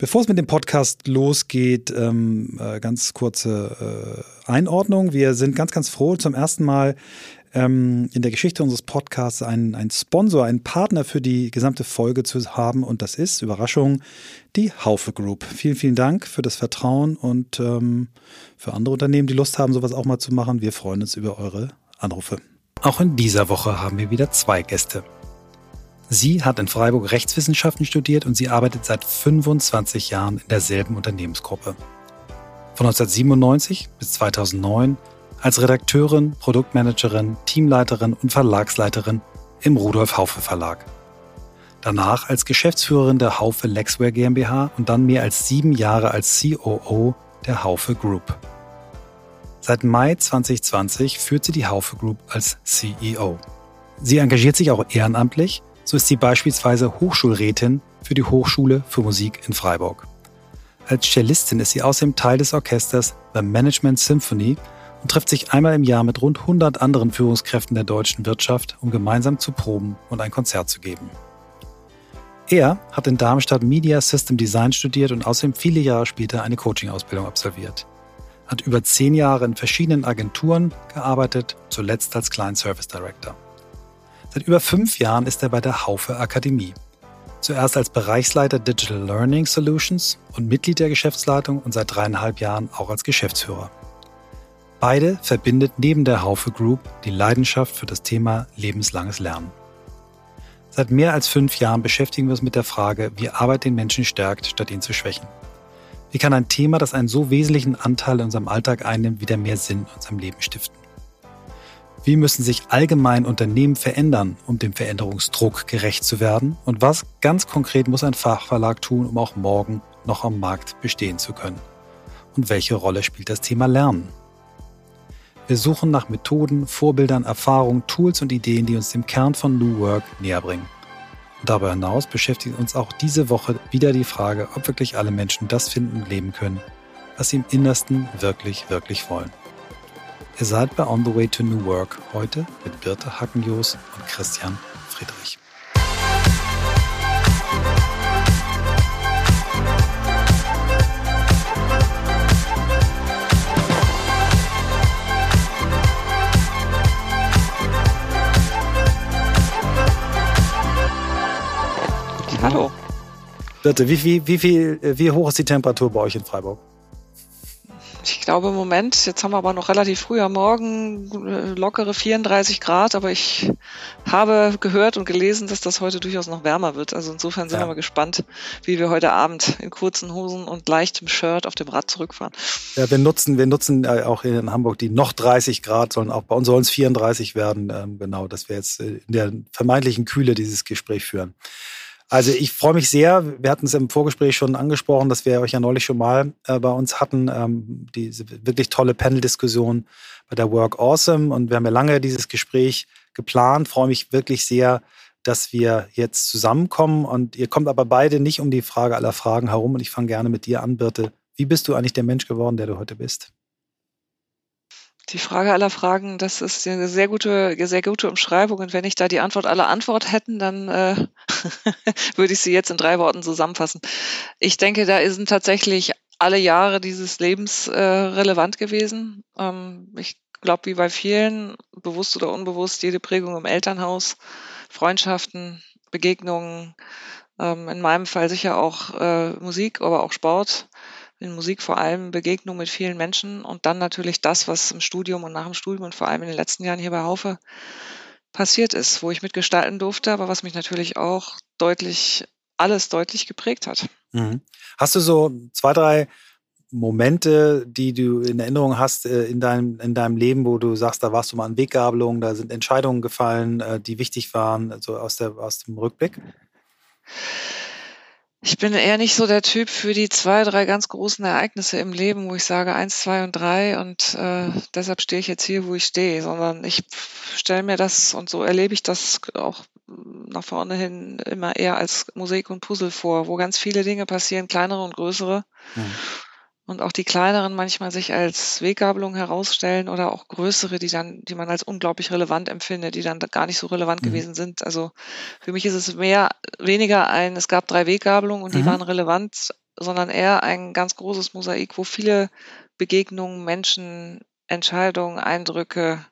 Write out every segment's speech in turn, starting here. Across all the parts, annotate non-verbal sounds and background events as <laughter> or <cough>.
Bevor es mit dem Podcast losgeht, ähm, äh, ganz kurze äh, Einordnung. Wir sind ganz, ganz froh, zum ersten Mal ähm, in der Geschichte unseres Podcasts einen, einen Sponsor, einen Partner für die gesamte Folge zu haben. Und das ist, Überraschung, die Haufe Group. Vielen, vielen Dank für das Vertrauen und ähm, für andere Unternehmen, die Lust haben, sowas auch mal zu machen. Wir freuen uns über eure Anrufe. Auch in dieser Woche haben wir wieder zwei Gäste. Sie hat in Freiburg Rechtswissenschaften studiert und sie arbeitet seit 25 Jahren in derselben Unternehmensgruppe. Von 1997 bis 2009 als Redakteurin, Produktmanagerin, Teamleiterin und Verlagsleiterin im Rudolf Haufe Verlag. Danach als Geschäftsführerin der Haufe Lexware GmbH und dann mehr als sieben Jahre als COO der Haufe Group. Seit Mai 2020 führt sie die Haufe Group als CEO. Sie engagiert sich auch ehrenamtlich so ist sie beispielsweise Hochschulrätin für die Hochschule für Musik in Freiburg. Als Cellistin ist sie außerdem Teil des Orchesters The Management Symphony und trifft sich einmal im Jahr mit rund 100 anderen Führungskräften der deutschen Wirtschaft, um gemeinsam zu proben und ein Konzert zu geben. Er hat in Darmstadt Media System Design studiert und außerdem viele Jahre später eine Coaching-Ausbildung absolviert. Hat über zehn Jahre in verschiedenen Agenturen gearbeitet, zuletzt als Client Service Director. Seit über fünf Jahren ist er bei der Haufe Akademie. Zuerst als Bereichsleiter Digital Learning Solutions und Mitglied der Geschäftsleitung und seit dreieinhalb Jahren auch als Geschäftsführer. Beide verbindet neben der Haufe Group die Leidenschaft für das Thema lebenslanges Lernen. Seit mehr als fünf Jahren beschäftigen wir uns mit der Frage, wie Arbeit den Menschen stärkt, statt ihn zu schwächen. Wie kann ein Thema, das einen so wesentlichen Anteil in unserem Alltag einnimmt, wieder mehr Sinn in unserem Leben stiften? Wie müssen sich allgemein Unternehmen verändern, um dem Veränderungsdruck gerecht zu werden? Und was ganz konkret muss ein Fachverlag tun, um auch morgen noch am Markt bestehen zu können? Und welche Rolle spielt das Thema Lernen? Wir suchen nach Methoden, Vorbildern, Erfahrungen, Tools und Ideen, die uns dem Kern von New Work näher bringen. Und darüber hinaus beschäftigt uns auch diese Woche wieder die Frage, ob wirklich alle Menschen das finden und leben können, was sie im Innersten wirklich, wirklich wollen. Ihr seid bei On the Way to New Work heute mit Birte Hackenjos und Christian Friedrich. Hallo. Birte, wie, wie, wie, viel, wie hoch ist die Temperatur bei euch in Freiburg? Ich glaube im Moment, jetzt haben wir aber noch relativ früh am Morgen äh, lockere 34 Grad, aber ich habe gehört und gelesen, dass das heute durchaus noch wärmer wird. Also insofern sind ja. wir mal gespannt, wie wir heute Abend in kurzen Hosen und leichtem Shirt auf dem Rad zurückfahren. Ja, wir nutzen, wir nutzen äh, auch hier in Hamburg die noch 30 Grad, sollen auch bei uns sollen es 34 werden. Ähm, genau, dass wir jetzt äh, in der vermeintlichen Kühle dieses Gespräch führen. Also ich freue mich sehr. Wir hatten es im Vorgespräch schon angesprochen, dass wir euch ja neulich schon mal äh, bei uns hatten, ähm, diese wirklich tolle Panel-Diskussion bei der Work Awesome. Und wir haben ja lange dieses Gespräch geplant. Freue mich wirklich sehr, dass wir jetzt zusammenkommen. Und ihr kommt aber beide nicht um die Frage aller Fragen herum. Und ich fange gerne mit dir an, Birte. Wie bist du eigentlich der Mensch geworden, der du heute bist? Die Frage aller Fragen, das ist eine sehr gute, sehr gute Umschreibung. Und wenn ich da die Antwort aller Antwort hätten, dann äh, <laughs> würde ich sie jetzt in drei Worten zusammenfassen. Ich denke, da sind tatsächlich alle Jahre dieses Lebens äh, relevant gewesen. Ähm, ich glaube, wie bei vielen, bewusst oder unbewusst, jede Prägung im Elternhaus, Freundschaften, Begegnungen, ähm, in meinem Fall sicher auch äh, Musik, aber auch Sport in Musik vor allem Begegnung mit vielen Menschen und dann natürlich das, was im Studium und nach dem Studium und vor allem in den letzten Jahren hier bei Haufe passiert ist, wo ich mitgestalten durfte, aber was mich natürlich auch deutlich, alles deutlich geprägt hat. Mhm. Hast du so zwei, drei Momente, die du in Erinnerung hast äh, in deinem, in deinem Leben, wo du sagst, da warst du mal an Weggabelung, da sind Entscheidungen gefallen, äh, die wichtig waren, also aus, aus dem Rückblick? Ich bin eher nicht so der Typ für die zwei, drei ganz großen Ereignisse im Leben, wo ich sage eins, zwei und drei und äh, deshalb stehe ich jetzt hier, wo ich stehe, sondern ich stelle mir das und so erlebe ich das auch nach vorne hin immer eher als Musik und Puzzle vor, wo ganz viele Dinge passieren, kleinere und größere. Mhm und auch die kleineren manchmal sich als Weggabelung herausstellen oder auch größere, die dann, die man als unglaublich relevant empfindet, die dann gar nicht so relevant mhm. gewesen sind. Also für mich ist es mehr, weniger ein, es gab drei Weggabelungen und die mhm. waren relevant, sondern eher ein ganz großes Mosaik, wo viele Begegnungen, Menschen, Entscheidungen, Eindrücke,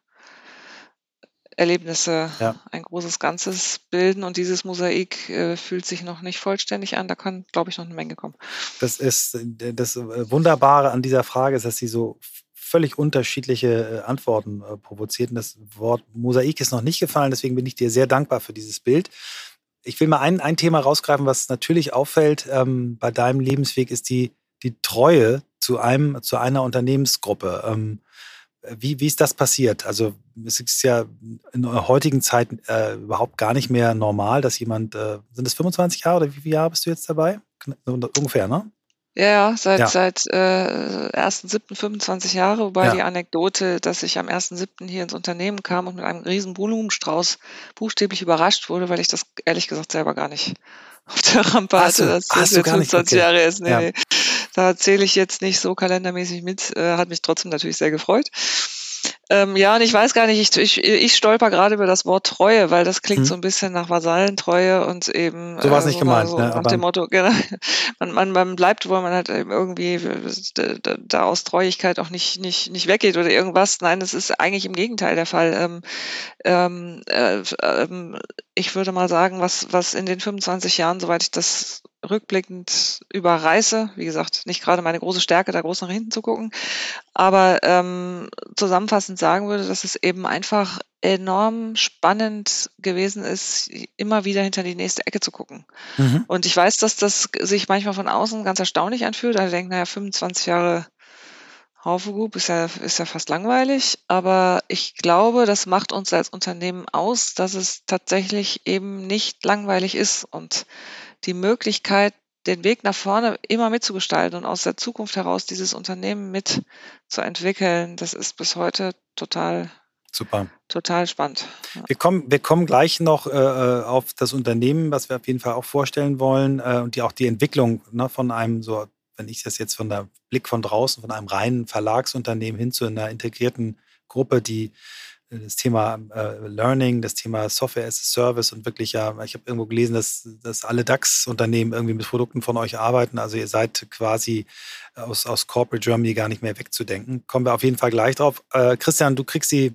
Erlebnisse ja. ein großes Ganzes bilden und dieses Mosaik äh, fühlt sich noch nicht vollständig an. Da kann, glaube ich, noch eine Menge kommen. Das ist äh, das Wunderbare an dieser Frage, ist, dass sie so völlig unterschiedliche äh, Antworten äh, provoziert. Und das Wort Mosaik ist noch nicht gefallen, deswegen bin ich dir sehr dankbar für dieses Bild. Ich will mal ein, ein Thema rausgreifen, was natürlich auffällt ähm, bei deinem Lebensweg, ist die, die Treue zu einem, zu einer Unternehmensgruppe. Ähm, wie, wie ist das passiert? Also es ist ja in der heutigen Zeit äh, überhaupt gar nicht mehr normal, dass jemand, äh, sind es 25 Jahre oder wie viele Jahre bist du jetzt dabei? Ungefähr, ne? Ja, seit, ja. seit äh, 1.7. 25 Jahre, wobei ja. die Anekdote, dass ich am 1.7. hier ins Unternehmen kam und mit einem riesen Blumenstrauß buchstäblich überrascht wurde, weil ich das ehrlich gesagt selber gar nicht <laughs> auf der Rampe hatte. Das ist jetzt 25 okay. Jahre ist. Nee, ja. nee. Da zähle ich jetzt nicht so kalendermäßig mit, äh, hat mich trotzdem natürlich sehr gefreut. Ähm, ja, und ich weiß gar nicht, ich, ich, ich stolper gerade über das Wort Treue, weil das klingt hm. so ein bisschen nach Vasallentreue und eben. So war es nicht gemeint, so ne? Nach dem Motto, <laughs> genau, man, man, man bleibt, wo man halt irgendwie da, da aus Treuigkeit auch nicht, nicht, nicht weggeht oder irgendwas. Nein, das ist eigentlich im Gegenteil der Fall. Ähm, ähm, äh, äh, ich würde mal sagen, was, was in den 25 Jahren, soweit ich das rückblickend überreiße. Wie gesagt, nicht gerade meine große Stärke, da groß nach hinten zu gucken. Aber ähm, zusammenfassend sagen würde, dass es eben einfach enorm spannend gewesen ist, immer wieder hinter die nächste Ecke zu gucken. Mhm. Und ich weiß, dass das sich manchmal von außen ganz erstaunlich anfühlt. Also denkt, naja, 25 Jahre Haufe Group ist ja, ist ja fast langweilig, aber ich glaube, das macht uns als Unternehmen aus, dass es tatsächlich eben nicht langweilig ist und die Möglichkeit, den Weg nach vorne immer mitzugestalten und aus der Zukunft heraus dieses Unternehmen mitzuentwickeln, das ist bis heute total Super. Total spannend. Wir, kommen, wir kommen gleich noch äh, äh, auf das Unternehmen, was wir auf jeden Fall auch vorstellen wollen äh, und die, auch die Entwicklung ne, von einem, so, wenn ich das jetzt von der Blick von draußen, von einem reinen Verlagsunternehmen hin zu einer integrierten Gruppe, die das Thema äh, Learning, das Thema Software as a Service und wirklich ja, ich habe irgendwo gelesen, dass, dass alle DAX-Unternehmen irgendwie mit Produkten von euch arbeiten. Also ihr seid quasi aus, aus Corporate Germany gar nicht mehr wegzudenken. Kommen wir auf jeden Fall gleich drauf. Äh, Christian, du kriegst die,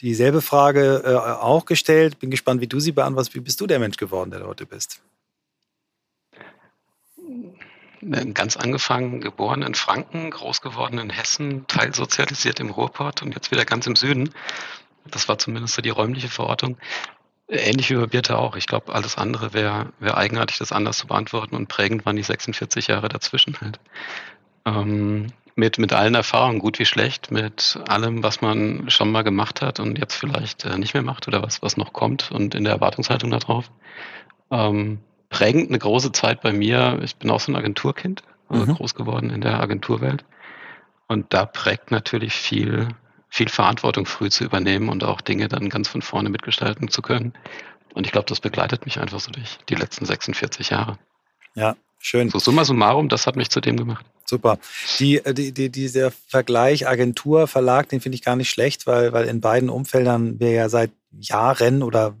dieselbe Frage äh, auch gestellt. Bin gespannt, wie du sie beantwortest. Wie bist du der Mensch geworden, der du heute bist? Ganz angefangen, geboren in Franken, groß geworden in Hessen, teilsozialisiert im Ruhrpott und jetzt wieder ganz im Süden. Das war zumindest so die räumliche Verortung. Ähnlich wie bei Birte auch. Ich glaube, alles andere wäre wär eigenartig, das anders zu beantworten und prägend waren die 46 Jahre dazwischen halt. Ähm, mit, mit allen Erfahrungen, gut wie schlecht, mit allem, was man schon mal gemacht hat und jetzt vielleicht äh, nicht mehr macht oder was, was noch kommt und in der Erwartungshaltung darauf. Ähm, prägend eine große Zeit bei mir. Ich bin auch so ein Agenturkind, also mhm. groß geworden in der Agenturwelt. Und da prägt natürlich viel viel Verantwortung früh zu übernehmen und auch Dinge dann ganz von vorne mitgestalten zu können. Und ich glaube, das begleitet mich einfach so durch die letzten 46 Jahre. Ja, schön. So summa summarum, das hat mich zu dem gemacht. Super. Die, äh, die, die, dieser Vergleich Agentur, Verlag, den finde ich gar nicht schlecht, weil, weil in beiden Umfeldern wir ja seit Jahren oder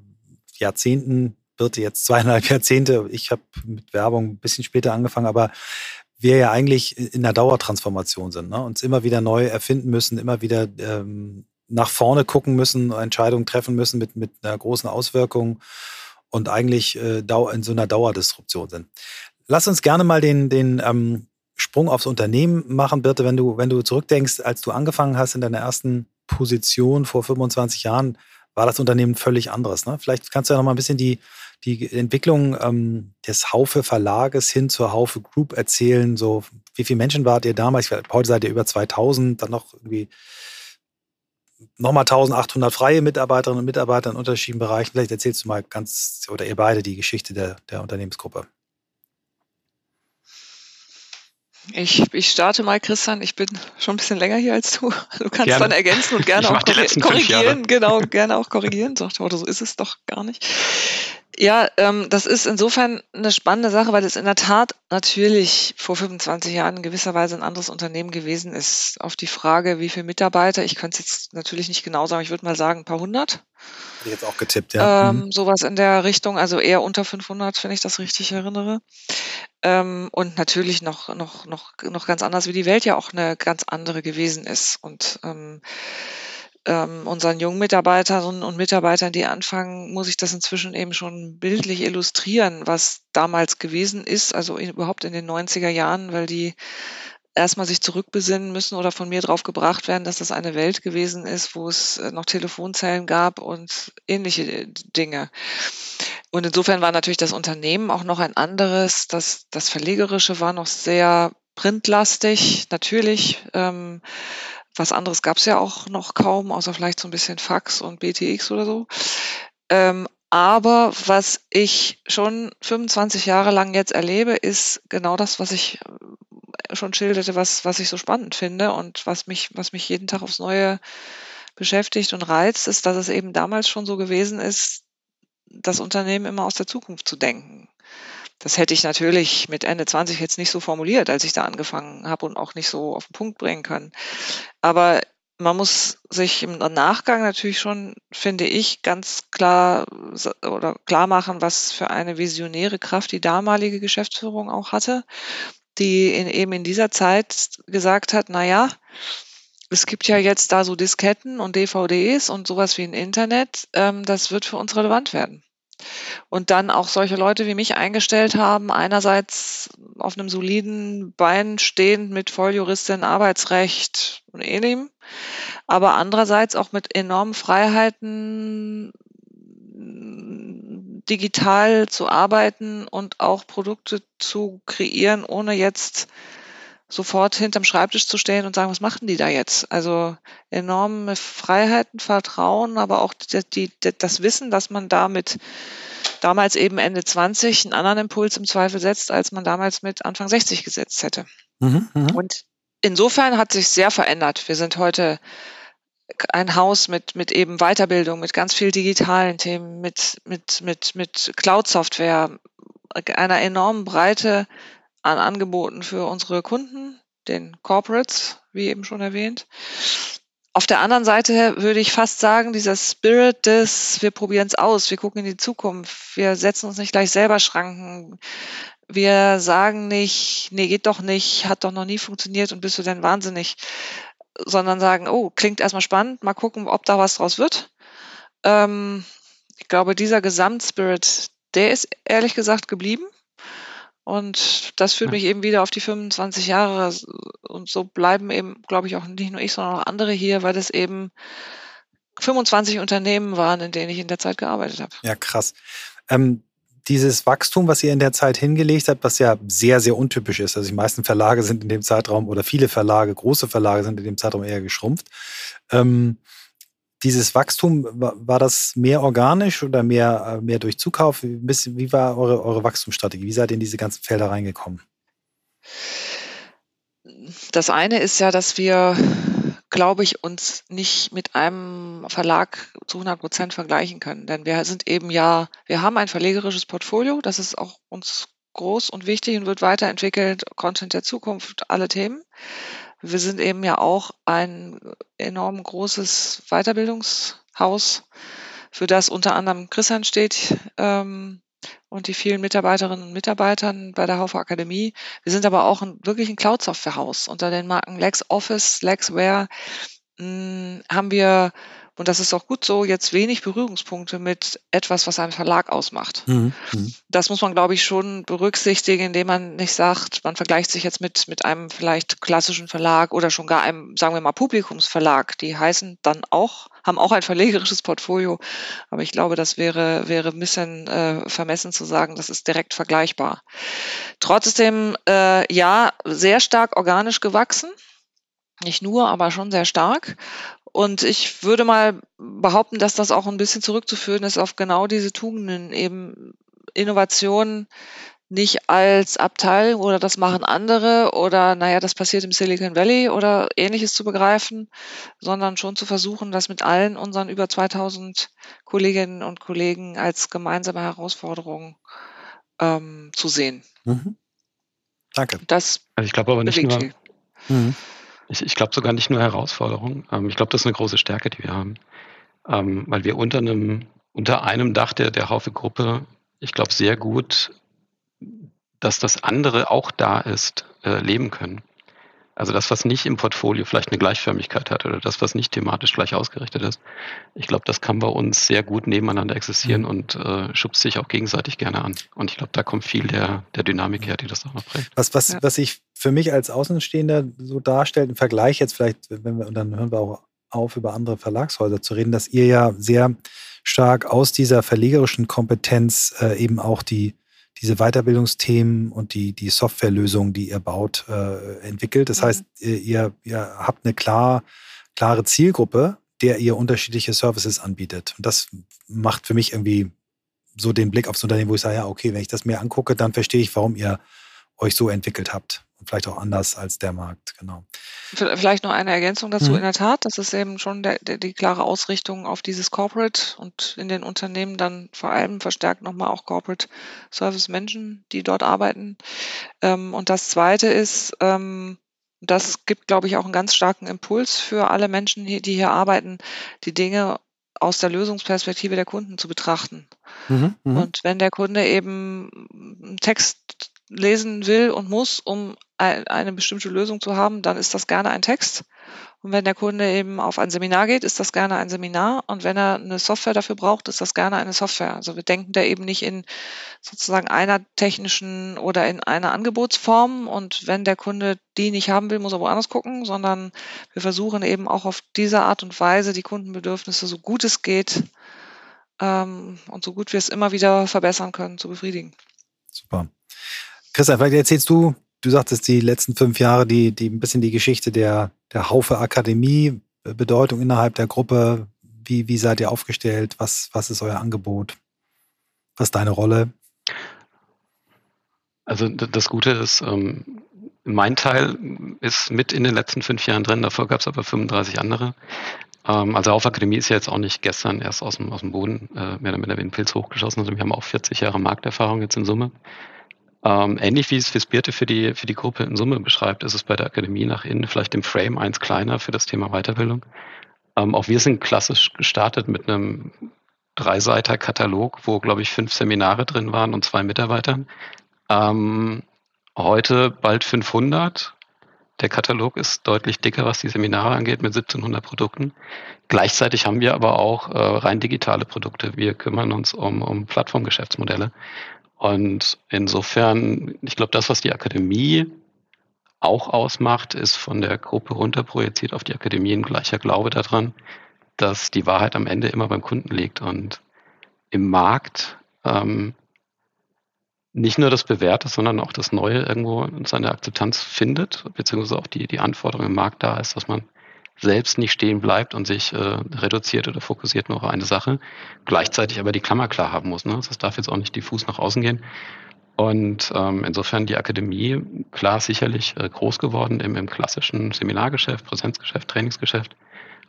Jahrzehnten, wird jetzt zweieinhalb Jahrzehnte, ich habe mit Werbung ein bisschen später angefangen, aber wir ja eigentlich in einer Dauertransformation sind, ne? uns immer wieder neu erfinden müssen, immer wieder ähm, nach vorne gucken müssen, Entscheidungen treffen müssen mit, mit einer großen Auswirkung und eigentlich äh, in so einer Dauerdisruption sind. Lass uns gerne mal den, den ähm, Sprung aufs Unternehmen machen, Birte, wenn du, wenn du zurückdenkst, als du angefangen hast in deiner ersten Position vor 25 Jahren, war das Unternehmen völlig anderes. Ne? Vielleicht kannst du ja noch mal ein bisschen die, die Entwicklung ähm, des Haufe Verlages hin zur Haufe Group erzählen? So, wie viele Menschen wart ihr damals? Heute seid ihr über 2000, dann noch irgendwie nochmal 1800 freie Mitarbeiterinnen und Mitarbeiter in unterschiedlichen Bereichen. Vielleicht erzählst du mal ganz, oder ihr beide, die Geschichte der, der Unternehmensgruppe. Ich, ich starte mal, Christian. Ich bin schon ein bisschen länger hier als du. Du kannst gerne. dann ergänzen und gerne auch korrigieren. Genau, gerne auch korrigieren. So, so ist es doch gar nicht. Ja, ähm, das ist insofern eine spannende Sache, weil es in der Tat natürlich vor 25 Jahren in gewisser Weise ein anderes Unternehmen gewesen ist. Auf die Frage, wie viele Mitarbeiter, ich könnte es jetzt natürlich nicht genau sagen, ich würde mal sagen ein paar hundert. Hätte ich jetzt auch getippt, ja. Ähm, mhm. Sowas in der Richtung, also eher unter 500, wenn ich das richtig erinnere. Ähm, und natürlich noch, noch, noch, noch ganz anders, wie die Welt ja auch eine ganz andere gewesen ist. Und ähm, ähm, unseren jungen Mitarbeiterinnen und Mitarbeitern, die anfangen, muss ich das inzwischen eben schon bildlich illustrieren, was damals gewesen ist, also in, überhaupt in den 90er Jahren, weil die erstmal sich zurückbesinnen müssen oder von mir drauf gebracht werden, dass das eine Welt gewesen ist, wo es äh, noch Telefonzellen gab und ähnliche äh, Dinge. Und insofern war natürlich das Unternehmen auch noch ein anderes. Das, das Verlegerische war noch sehr printlastig, natürlich. Ähm, was anderes gab es ja auch noch kaum, außer vielleicht so ein bisschen Fax und BTX oder so. Ähm, aber was ich schon 25 Jahre lang jetzt erlebe, ist genau das, was ich äh, schon schilderte, was, was ich so spannend finde und was mich, was mich jeden Tag aufs Neue beschäftigt und reizt, ist, dass es eben damals schon so gewesen ist, das Unternehmen immer aus der Zukunft zu denken. Das hätte ich natürlich mit Ende 20 jetzt nicht so formuliert, als ich da angefangen habe und auch nicht so auf den Punkt bringen können. Aber man muss sich im Nachgang natürlich schon, finde ich, ganz klar oder klar machen, was für eine visionäre Kraft die damalige Geschäftsführung auch hatte, die in, eben in dieser Zeit gesagt hat, na ja, es gibt ja jetzt da so Disketten und DVDs und sowas wie ein Internet, ähm, das wird für uns relevant werden. Und dann auch solche Leute wie mich eingestellt haben, einerseits auf einem soliden Bein stehend mit Volljuristin, Arbeitsrecht und ähnlichem, aber andererseits auch mit enormen Freiheiten, digital zu arbeiten und auch Produkte zu kreieren, ohne jetzt sofort hinterm Schreibtisch zu stehen und sagen, was machen die da jetzt? Also enorme Freiheiten, Vertrauen, aber auch die, die, das Wissen, dass man damit damals eben Ende 20 einen anderen Impuls im Zweifel setzt, als man damals mit Anfang 60 gesetzt hätte. Mhm, mh. Und insofern hat sich sehr verändert. Wir sind heute ein Haus mit, mit eben Weiterbildung, mit ganz viel digitalen Themen, mit, mit, mit, mit Cloud-Software, einer enormen Breite an Angeboten für unsere Kunden, den Corporates, wie eben schon erwähnt. Auf der anderen Seite würde ich fast sagen, dieser Spirit des, wir probieren es aus, wir gucken in die Zukunft, wir setzen uns nicht gleich selber Schranken, wir sagen nicht, nee, geht doch nicht, hat doch noch nie funktioniert und bist du denn wahnsinnig, sondern sagen, oh, klingt erstmal spannend, mal gucken, ob da was draus wird. Ähm, ich glaube, dieser Gesamtspirit, der ist ehrlich gesagt geblieben. Und das führt mich eben wieder auf die 25 Jahre. Und so bleiben eben, glaube ich, auch nicht nur ich, sondern auch andere hier, weil es eben 25 Unternehmen waren, in denen ich in der Zeit gearbeitet habe. Ja, krass. Ähm, dieses Wachstum, was ihr in der Zeit hingelegt habt, was ja sehr, sehr untypisch ist. Also die meisten Verlage sind in dem Zeitraum oder viele Verlage, große Verlage sind in dem Zeitraum eher geschrumpft. Ähm, dieses Wachstum, war das mehr organisch oder mehr, äh, mehr durch Zukauf? Wie war eure, eure Wachstumsstrategie? Wie seid ihr in diese ganzen Felder reingekommen? Das eine ist ja, dass wir, glaube ich, uns nicht mit einem Verlag zu 100 Prozent vergleichen können. Denn wir sind eben ja, wir haben ein verlegerisches Portfolio, das ist auch uns groß und wichtig und wird weiterentwickelt. Content der Zukunft, alle Themen. Wir sind eben ja auch ein enorm großes Weiterbildungshaus, für das unter anderem Christian steht ähm, und die vielen Mitarbeiterinnen und Mitarbeitern bei der Haufe Akademie. Wir sind aber auch ein, wirklich ein Cloud-Software-Haus. Unter den Marken LexOffice, LexWare mh, hm, haben wir und das ist auch gut so, jetzt wenig Berührungspunkte mit etwas, was einen Verlag ausmacht. Mhm. mhm. Das muss man, glaube ich, schon berücksichtigen, indem man nicht sagt, man vergleicht sich jetzt mit, mit einem vielleicht klassischen Verlag oder schon gar einem, sagen wir mal, Publikumsverlag. Die heißen dann auch, haben auch ein verlegerisches Portfolio. Aber ich glaube, das wäre, wäre ein bisschen äh, vermessen zu sagen, das ist direkt vergleichbar. Trotzdem, äh, ja, sehr stark organisch gewachsen nicht nur, aber schon sehr stark. Und ich würde mal behaupten, dass das auch ein bisschen zurückzuführen ist auf genau diese Tugenden, eben Innovation nicht als Abteilung oder das machen andere oder naja, das passiert im Silicon Valley oder ähnliches zu begreifen, sondern schon zu versuchen, das mit allen unseren über 2000 Kolleginnen und Kollegen als gemeinsame Herausforderung ähm, zu sehen. Mhm. Danke. Das also ich glaube aber nicht nur, mhm. Ich, ich glaube sogar nicht nur Herausforderung. Ähm, ich glaube, das ist eine große Stärke, die wir haben. Ähm, weil wir unter einem, unter einem Dach der, der Haufe-Gruppe, ich glaube, sehr gut dass das andere auch da ist, äh, leben können. Also das, was nicht im Portfolio vielleicht eine Gleichförmigkeit hat oder das, was nicht thematisch gleich ausgerichtet ist. Ich glaube, das kann bei uns sehr gut nebeneinander existieren mhm. und äh, schubst sich auch gegenseitig gerne an. Und ich glaube, da kommt viel der, der Dynamik her, die das auch noch prägt. Was, was, ja. was sich für mich als Außenstehender so darstellt, im Vergleich jetzt vielleicht, wenn wir, und dann hören wir auch auf, über andere Verlagshäuser zu reden, dass ihr ja sehr stark aus dieser verlegerischen Kompetenz äh, eben auch die diese Weiterbildungsthemen und die, die Softwarelösungen, die ihr baut, äh, entwickelt. Das mhm. heißt, ihr, ihr habt eine klar, klare Zielgruppe, der ihr unterschiedliche Services anbietet. Und das macht für mich irgendwie so den Blick aufs Unternehmen, wo ich sage, ja, okay, wenn ich das mir angucke, dann verstehe ich, warum ihr euch so entwickelt habt und vielleicht auch anders als der Markt, genau. Vielleicht noch eine Ergänzung dazu. Mhm. In der Tat, das ist eben schon der, der, die klare Ausrichtung auf dieses Corporate und in den Unternehmen dann vor allem verstärkt nochmal auch Corporate Service Menschen, die dort arbeiten. Ähm, und das Zweite ist, ähm, das gibt, glaube ich, auch einen ganz starken Impuls für alle Menschen, die hier arbeiten, die Dinge aus der Lösungsperspektive der Kunden zu betrachten. Mhm, mh. Und wenn der Kunde eben einen Text lesen will und muss, um eine bestimmte Lösung zu haben, dann ist das gerne ein Text. Und wenn der Kunde eben auf ein Seminar geht, ist das gerne ein Seminar. Und wenn er eine Software dafür braucht, ist das gerne eine Software. Also wir denken da eben nicht in sozusagen einer technischen oder in einer Angebotsform. Und wenn der Kunde die nicht haben will, muss er woanders gucken, sondern wir versuchen eben auch auf diese Art und Weise die Kundenbedürfnisse so gut es geht ähm, und so gut wir es immer wieder verbessern können, zu befriedigen. Super. Christian, vielleicht erzählst du, du sagtest die letzten fünf Jahre, die, die ein bisschen die Geschichte der, der Haufe Akademie, äh, Bedeutung innerhalb der Gruppe. Wie, wie seid ihr aufgestellt? Was, was ist euer Angebot? Was ist deine Rolle? Also das Gute ist, ähm, mein Teil ist mit in den letzten fünf Jahren drin, davor gab es aber 35 andere. Ähm, also Akademie ist ja jetzt auch nicht gestern erst aus dem, aus dem Boden äh, mehr oder minder wie ein Pilz hochgeschossen. Also wir haben auch 40 Jahre Markterfahrung jetzt in Summe. Ähm, ähnlich wie es Fispirte für die, für die Gruppe in Summe beschreibt, ist es bei der Akademie nach innen vielleicht im Frame eins kleiner für das Thema Weiterbildung. Ähm, auch wir sind klassisch gestartet mit einem Dreiseiter Katalog, wo, glaube ich, fünf Seminare drin waren und zwei Mitarbeitern. Ähm, heute bald 500. Der Katalog ist deutlich dicker, was die Seminare angeht, mit 1700 Produkten. Gleichzeitig haben wir aber auch äh, rein digitale Produkte. Wir kümmern uns um, um Plattformgeschäftsmodelle. Und insofern, ich glaube, das, was die Akademie auch ausmacht, ist von der Gruppe runterprojiziert auf die Akademie ein gleicher Glaube daran, dass die Wahrheit am Ende immer beim Kunden liegt und im Markt ähm, nicht nur das Bewährte, sondern auch das Neue irgendwo seine Akzeptanz findet, beziehungsweise auch die, die Anforderung im Markt da ist, dass man selbst nicht stehen bleibt und sich äh, reduziert oder fokussiert nur auf eine Sache, gleichzeitig aber die Klammer klar haben muss. Ne? Das darf jetzt auch nicht diffus nach außen gehen. Und ähm, insofern die Akademie, klar sicherlich äh, groß geworden im, im klassischen Seminargeschäft, Präsenzgeschäft, Trainingsgeschäft,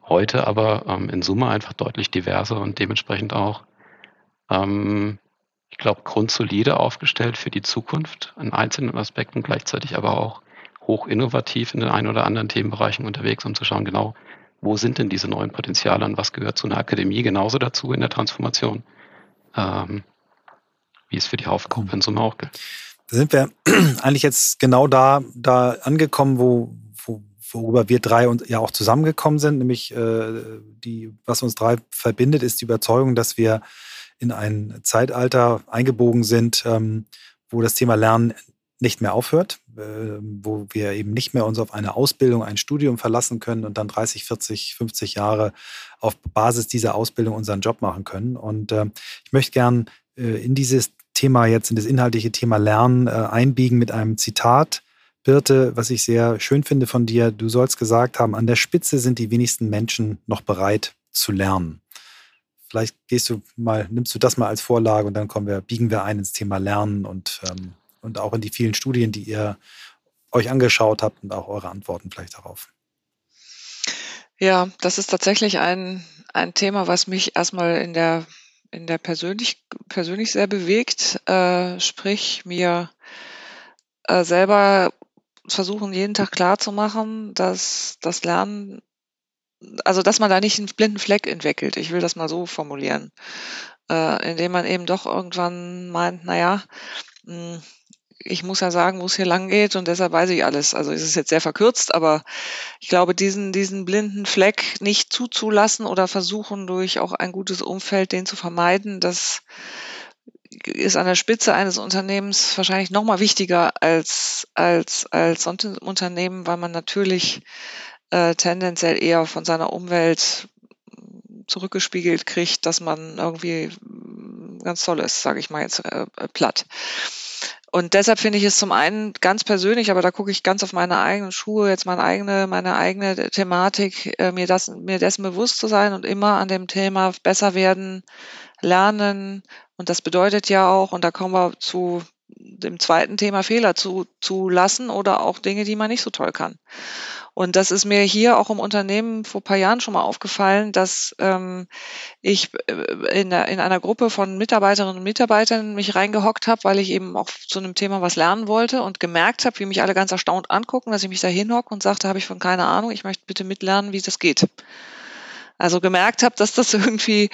heute aber ähm, in Summe einfach deutlich diverser und dementsprechend auch, ähm, ich glaube, grundsolide aufgestellt für die Zukunft in einzelnen Aspekten, gleichzeitig aber auch hoch innovativ in den ein oder anderen Themenbereichen unterwegs, um zu schauen, genau, wo sind denn diese neuen Potenziale und was gehört zu einer Akademie genauso dazu in der Transformation, ähm, wie es für die Haufgruppe in Summe auch gilt. Da sind wir <clears throat> eigentlich jetzt genau da, da angekommen, wo, wo, worüber wir drei und ja auch zusammengekommen sind, nämlich äh, die, was uns drei verbindet, ist die Überzeugung, dass wir in ein Zeitalter eingebogen sind, ähm, wo das Thema Lernen nicht mehr aufhört, wo wir eben nicht mehr uns auf eine Ausbildung, ein Studium verlassen können und dann 30, 40, 50 Jahre auf Basis dieser Ausbildung unseren Job machen können. Und äh, ich möchte gern äh, in dieses Thema jetzt, in das inhaltliche Thema Lernen äh, einbiegen mit einem Zitat. Birte, was ich sehr schön finde von dir, du sollst gesagt haben, an der Spitze sind die wenigsten Menschen noch bereit zu lernen. Vielleicht gehst du mal, nimmst du das mal als Vorlage und dann kommen wir, biegen wir ein ins Thema Lernen und ähm, und auch in die vielen Studien, die ihr euch angeschaut habt und auch eure Antworten vielleicht darauf. Ja, das ist tatsächlich ein, ein Thema, was mich erstmal in der, in der persönlich, persönlich sehr bewegt. Äh, sprich, mir äh, selber versuchen, jeden Tag klarzumachen, dass das Lernen, also dass man da nicht einen blinden Fleck entwickelt. Ich will das mal so formulieren. Äh, indem man eben doch irgendwann meint, naja, hm, ich muss ja sagen, wo es hier lang geht und deshalb weiß ich alles. Also es ist jetzt sehr verkürzt, aber ich glaube, diesen, diesen blinden Fleck nicht zuzulassen oder versuchen durch auch ein gutes Umfeld den zu vermeiden, das ist an der Spitze eines Unternehmens wahrscheinlich noch mal wichtiger als, als, als sonst im Unternehmen, weil man natürlich äh, tendenziell eher von seiner Umwelt zurückgespiegelt kriegt, dass man irgendwie ganz toll ist, sage ich mal jetzt äh, platt. Und deshalb finde ich es zum einen ganz persönlich, aber da gucke ich ganz auf meine eigenen Schuhe, jetzt meine eigene, meine eigene Thematik, äh, mir das, mir dessen bewusst zu sein und immer an dem Thema besser werden, lernen. Und das bedeutet ja auch, und da kommen wir zu dem zweiten Thema Fehler zu, zu lassen oder auch Dinge, die man nicht so toll kann. Und das ist mir hier auch im Unternehmen vor paar Jahren schon mal aufgefallen, dass ähm, ich äh, in, in einer Gruppe von Mitarbeiterinnen und Mitarbeitern mich reingehockt habe, weil ich eben auch zu einem Thema was lernen wollte und gemerkt habe, wie mich alle ganz erstaunt angucken, dass ich mich da hinhocke und sagte, habe ich von keine Ahnung, ich möchte bitte mitlernen, wie das geht. Also gemerkt habe, dass das <laughs> irgendwie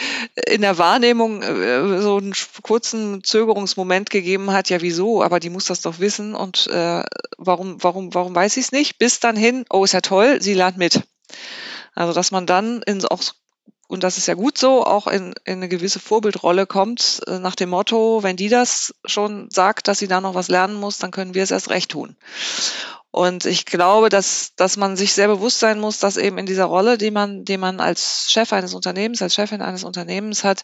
in der Wahrnehmung äh, so einen kurzen Zögerungsmoment gegeben hat. Ja, wieso? Aber die muss das doch wissen. Und äh, warum, warum, warum weiß ich es nicht? Bis dann hin, oh, ist ja toll, sie lernt mit. Also dass man dann in auch und das ist ja gut so, auch in, in eine gewisse Vorbildrolle kommt, äh, nach dem Motto, wenn die das schon sagt, dass sie da noch was lernen muss, dann können wir es erst recht tun. Und ich glaube, dass, dass man sich sehr bewusst sein muss, dass eben in dieser Rolle, die man, die man als Chef eines Unternehmens, als Chefin eines Unternehmens hat,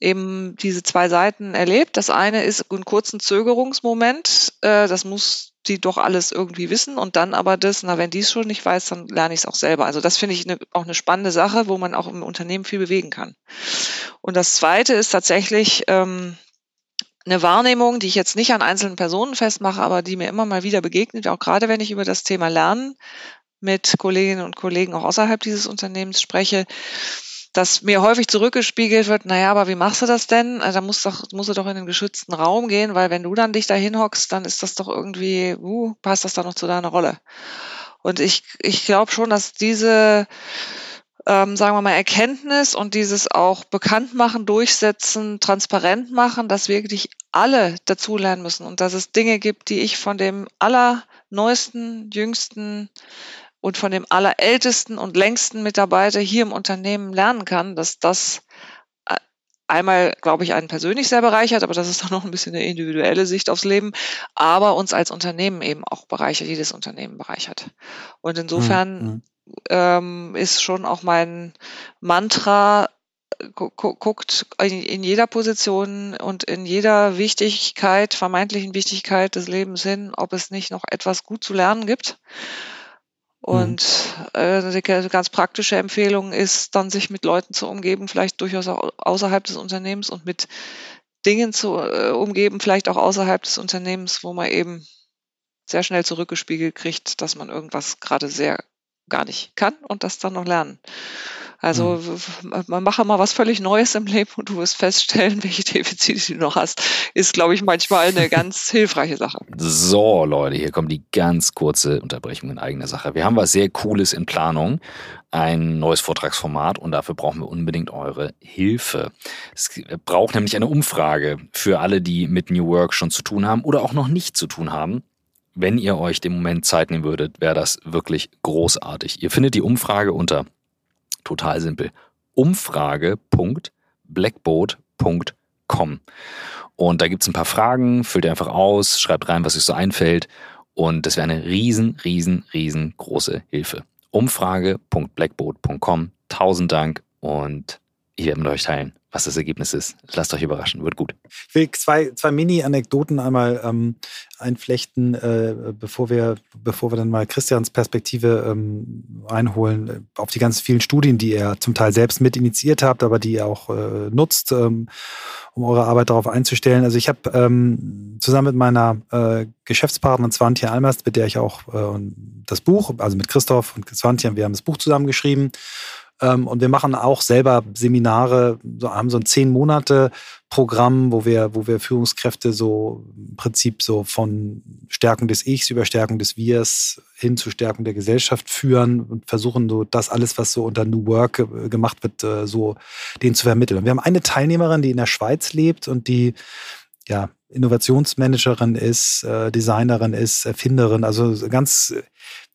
eben diese zwei Seiten erlebt. Das eine ist ein kurzen Zögerungsmoment, äh, das muss die doch alles irgendwie wissen und dann aber das, na, wenn die es schon nicht weiß, dann lerne ich es auch selber. Also das finde ich eine, auch eine spannende Sache, wo man auch im Unternehmen viel bewegen kann. Und das zweite ist tatsächlich, ähm, eine Wahrnehmung, die ich jetzt nicht an einzelnen Personen festmache, aber die mir immer mal wieder begegnet, auch gerade wenn ich über das Thema Lernen mit Kolleginnen und Kollegen auch außerhalb dieses Unternehmens spreche, dass mir häufig zurückgespiegelt wird, naja, aber wie machst du das denn? Also, da musst, doch, musst du doch in den geschützten Raum gehen, weil wenn du dann dich da hinhockst, dann ist das doch irgendwie, uh, passt das da noch zu deiner Rolle. Und ich, ich glaube schon, dass diese ähm, sagen wir mal, Erkenntnis und dieses auch bekannt machen, durchsetzen, transparent machen, dass wirklich alle dazulernen müssen und dass es Dinge gibt, die ich von dem allerneuesten, jüngsten und von dem allerältesten und längsten Mitarbeiter hier im Unternehmen lernen kann, dass das äh, einmal, glaube ich, einen persönlich sehr bereichert, aber das ist <laughs> dann noch ein bisschen eine individuelle Sicht aufs Leben, aber uns als Unternehmen eben auch bereichert, jedes Unternehmen bereichert. Und insofern mhm ähm, ist schon auch mein Mantra, gu guckt in, in jeder Position und in jeder Wichtigkeit, vermeintlichen Wichtigkeit des Lebens hin, ob es nicht noch etwas gut zu lernen gibt. Und mhm. äh, die ganz praktische Empfehlung ist, dann sich mit Leuten zu umgeben, vielleicht durchaus auch außerhalb des Unternehmens und mit Dingen zu äh, umgeben, vielleicht auch außerhalb des Unternehmens, wo man eben sehr schnell zurückgespiegelt kriegt, dass man irgendwas gerade sehr gar nicht kann und das dann noch lernen. Also mhm. man mache mal was völlig Neues im Leben und du wirst feststellen, <laughs> welche Defizite du noch hast. Ist, glaube ich, manchmal eine <laughs> ganz hilfreiche Sache. So, Leute, hier kommt die ganz kurze Unterbrechung in eigener Sache. Wir haben was sehr Cooles in Planung. Ein neues Vortragsformat und dafür brauchen wir unbedingt eure Hilfe. Es braucht nämlich eine Umfrage für alle, die mit New Work schon zu tun haben oder auch noch nicht zu tun haben wenn ihr euch den Moment Zeit nehmen würdet, wäre das wirklich großartig. Ihr findet die Umfrage unter total simpel umfrage.blackboat.com. Und da gibt es ein paar Fragen, füllt ihr einfach aus, schreibt rein, was euch so einfällt. Und das wäre eine riesen, riesen, riesengroße Hilfe. Umfrage.blackboat.com. Tausend Dank und ich werde mit euch teilen, was das Ergebnis ist. Lasst euch überraschen, wird gut. Ich will zwei, zwei Mini-Anekdoten einmal ähm, einflechten, äh, bevor, wir, bevor wir dann mal Christians Perspektive ähm, einholen äh, auf die ganz vielen Studien, die ihr zum Teil selbst mit initiiert habt, aber die ihr auch äh, nutzt, ähm, um eure Arbeit darauf einzustellen. Also ich habe ähm, zusammen mit meiner äh, Geschäftspartnerin Swantje Almast, mit der ich auch äh, das Buch, also mit Christoph und Swantje, wir haben das Buch zusammengeschrieben und wir machen auch selber Seminare, haben so ein zehn Monate Programm, wo wir, wo wir Führungskräfte so im Prinzip so von Stärkung des Ichs über Stärkung des Wirs hin zu Stärkung der Gesellschaft führen und versuchen so das alles, was so unter New Work gemacht wird, äh, so denen zu vermitteln. Und wir haben eine Teilnehmerin, die in der Schweiz lebt und die ja, Innovationsmanagerin ist, äh, Designerin ist, Erfinderin. Also ganz,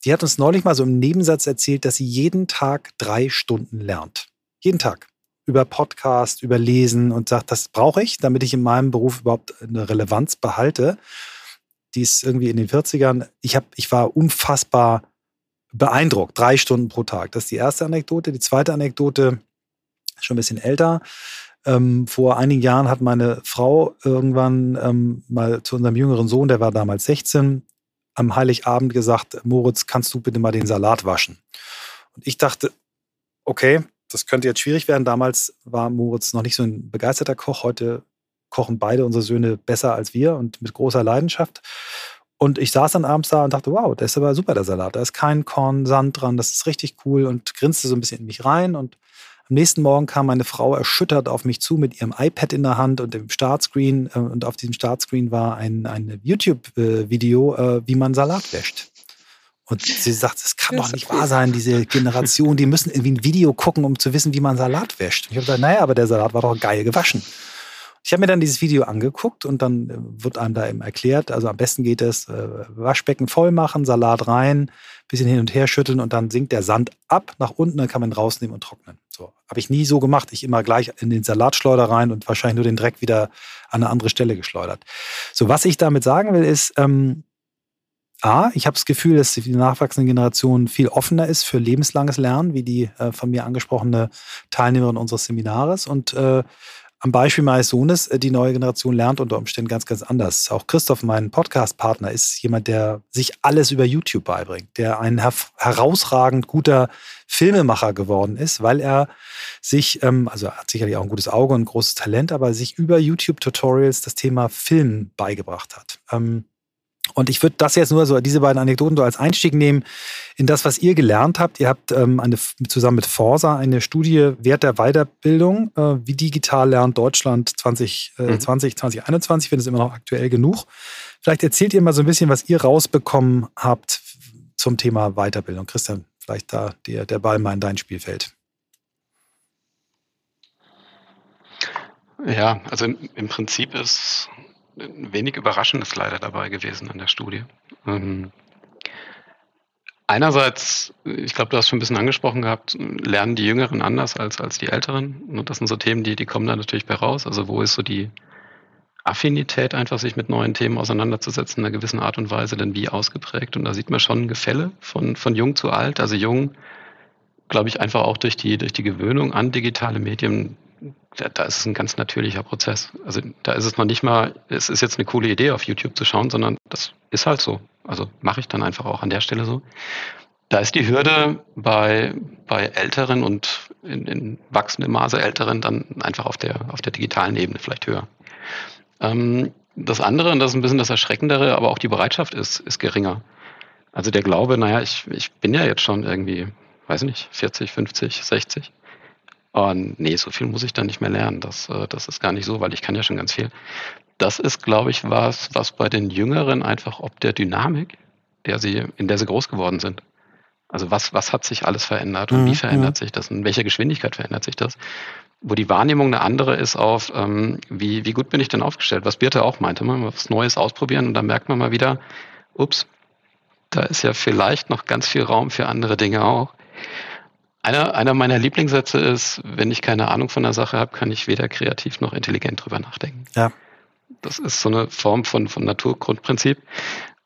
die hat uns neulich mal so im Nebensatz erzählt, dass sie jeden Tag drei Stunden lernt. Jeden Tag. Über Podcast, über Lesen und sagt, das brauche ich, damit ich in meinem Beruf überhaupt eine Relevanz behalte. Die ist irgendwie in den 40ern. Ich, hab, ich war unfassbar beeindruckt. Drei Stunden pro Tag. Das ist die erste Anekdote. Die zweite Anekdote, schon ein bisschen älter. Ähm, vor einigen Jahren hat meine Frau irgendwann ähm, mal zu unserem jüngeren Sohn, der war damals 16, am Heiligabend gesagt, Moritz, kannst du bitte mal den Salat waschen? Und ich dachte, okay, das könnte jetzt schwierig werden. Damals war Moritz noch nicht so ein begeisterter Koch. Heute kochen beide unsere Söhne besser als wir und mit großer Leidenschaft. Und ich saß dann abends da und dachte, wow, der ist aber super, der Salat. Da ist kein Korn Sand dran, das ist richtig cool und grinste so ein bisschen in mich rein. Und am nächsten Morgen kam meine Frau erschüttert auf mich zu mit ihrem iPad in der Hand und dem Startscreen. Äh, und auf diesem Startscreen war ein, ein YouTube-Video, äh, wie man Salat wäscht. Und sie sagt, das kann doch nicht wahr sein, diese Generation, die müssen irgendwie ein Video gucken, um zu wissen, wie man Salat wäscht. Und ich habe gesagt, naja, aber der Salat war doch geil gewaschen. Ich habe mir dann dieses Video angeguckt und dann äh, wird einem da eben erklärt, also am besten geht es, äh, Waschbecken voll machen, Salat rein, bisschen hin und her schütteln und dann sinkt der Sand ab nach unten, dann kann man rausnehmen und trocknen. So, habe ich nie so gemacht. Ich immer gleich in den Salatschleuder rein und wahrscheinlich nur den Dreck wieder an eine andere Stelle geschleudert. So, was ich damit sagen will, ist, ähm, A, ich habe das Gefühl, dass die nachwachsende Generation viel offener ist für lebenslanges Lernen, wie die äh, von mir angesprochene Teilnehmerin unseres Seminares. Und äh, am Beispiel meines Sohnes, äh, die neue Generation lernt unter Umständen ganz, ganz anders. Auch Christoph, mein Podcast-Partner, ist jemand, der sich alles über YouTube beibringt, der ein her herausragend guter Filmemacher geworden ist, weil er sich, ähm, also er hat sicherlich auch ein gutes Auge und ein großes Talent, aber sich über YouTube-Tutorials das Thema Film beigebracht hat. Ähm, und ich würde das jetzt nur so, diese beiden Anekdoten so als Einstieg nehmen in das, was ihr gelernt habt. Ihr habt ähm, eine, zusammen mit Forsa eine Studie Wert der Weiterbildung, äh, wie digital lernt Deutschland 2020, äh, mhm. 2021, wenn es immer noch aktuell genug. Vielleicht erzählt ihr mal so ein bisschen, was ihr rausbekommen habt zum Thema Weiterbildung. Christian, vielleicht da der, der Ball mal in dein Spielfeld. Ja, also im, im Prinzip ist wenig Überraschendes leider dabei gewesen an der Studie. Ähm, einerseits, ich glaube, du hast schon ein bisschen angesprochen gehabt, lernen die Jüngeren anders als, als die Älteren. Und das sind so Themen, die, die kommen da natürlich bei raus. Also wo ist so die Affinität, einfach sich mit neuen Themen auseinanderzusetzen, in einer gewissen Art und Weise, denn wie ausgeprägt. Und da sieht man schon ein Gefälle von, von jung zu alt. Also jung, glaube ich, einfach auch durch die, durch die Gewöhnung an digitale Medien da, ist es ein ganz natürlicher Prozess. Also da ist es noch nicht mal, es ist jetzt eine coole Idee, auf YouTube zu schauen, sondern das ist halt so. Also mache ich dann einfach auch an der Stelle so. Da ist die Hürde bei, bei Älteren und in, in wachsendem Maße Älteren dann einfach auf der, auf der digitalen Ebene vielleicht höher. Ähm, das andere, und das ist ein bisschen das Erschreckendere, aber auch die Bereitschaft ist, ist geringer. Also der Glaube, naja, ich, ich bin ja jetzt schon irgendwie, weiß nicht, 40, 50, 60 und nee, so viel muss ich dann nicht mehr lernen. Das, äh, das ist gar nicht so, weil ich kann ja schon ganz viel. Das ist, glaube ich, was, was bei den Jüngeren einfach ob der Dynamik, der sie, in der sie groß geworden sind. Also was, was hat sich alles verändert und mhm, wie verändert ja. sich das und in welcher Geschwindigkeit verändert sich das? Wo die Wahrnehmung eine andere ist auf, ähm, wie, wie gut bin ich denn aufgestellt? Was Birte auch meinte, man was Neues ausprobieren und dann merkt man mal wieder, ups, da ist ja vielleicht noch ganz viel Raum für andere Dinge auch. Einer, einer meiner Lieblingssätze ist, wenn ich keine Ahnung von der Sache habe, kann ich weder kreativ noch intelligent drüber nachdenken. Ja. Das ist so eine Form von, von Naturgrundprinzip.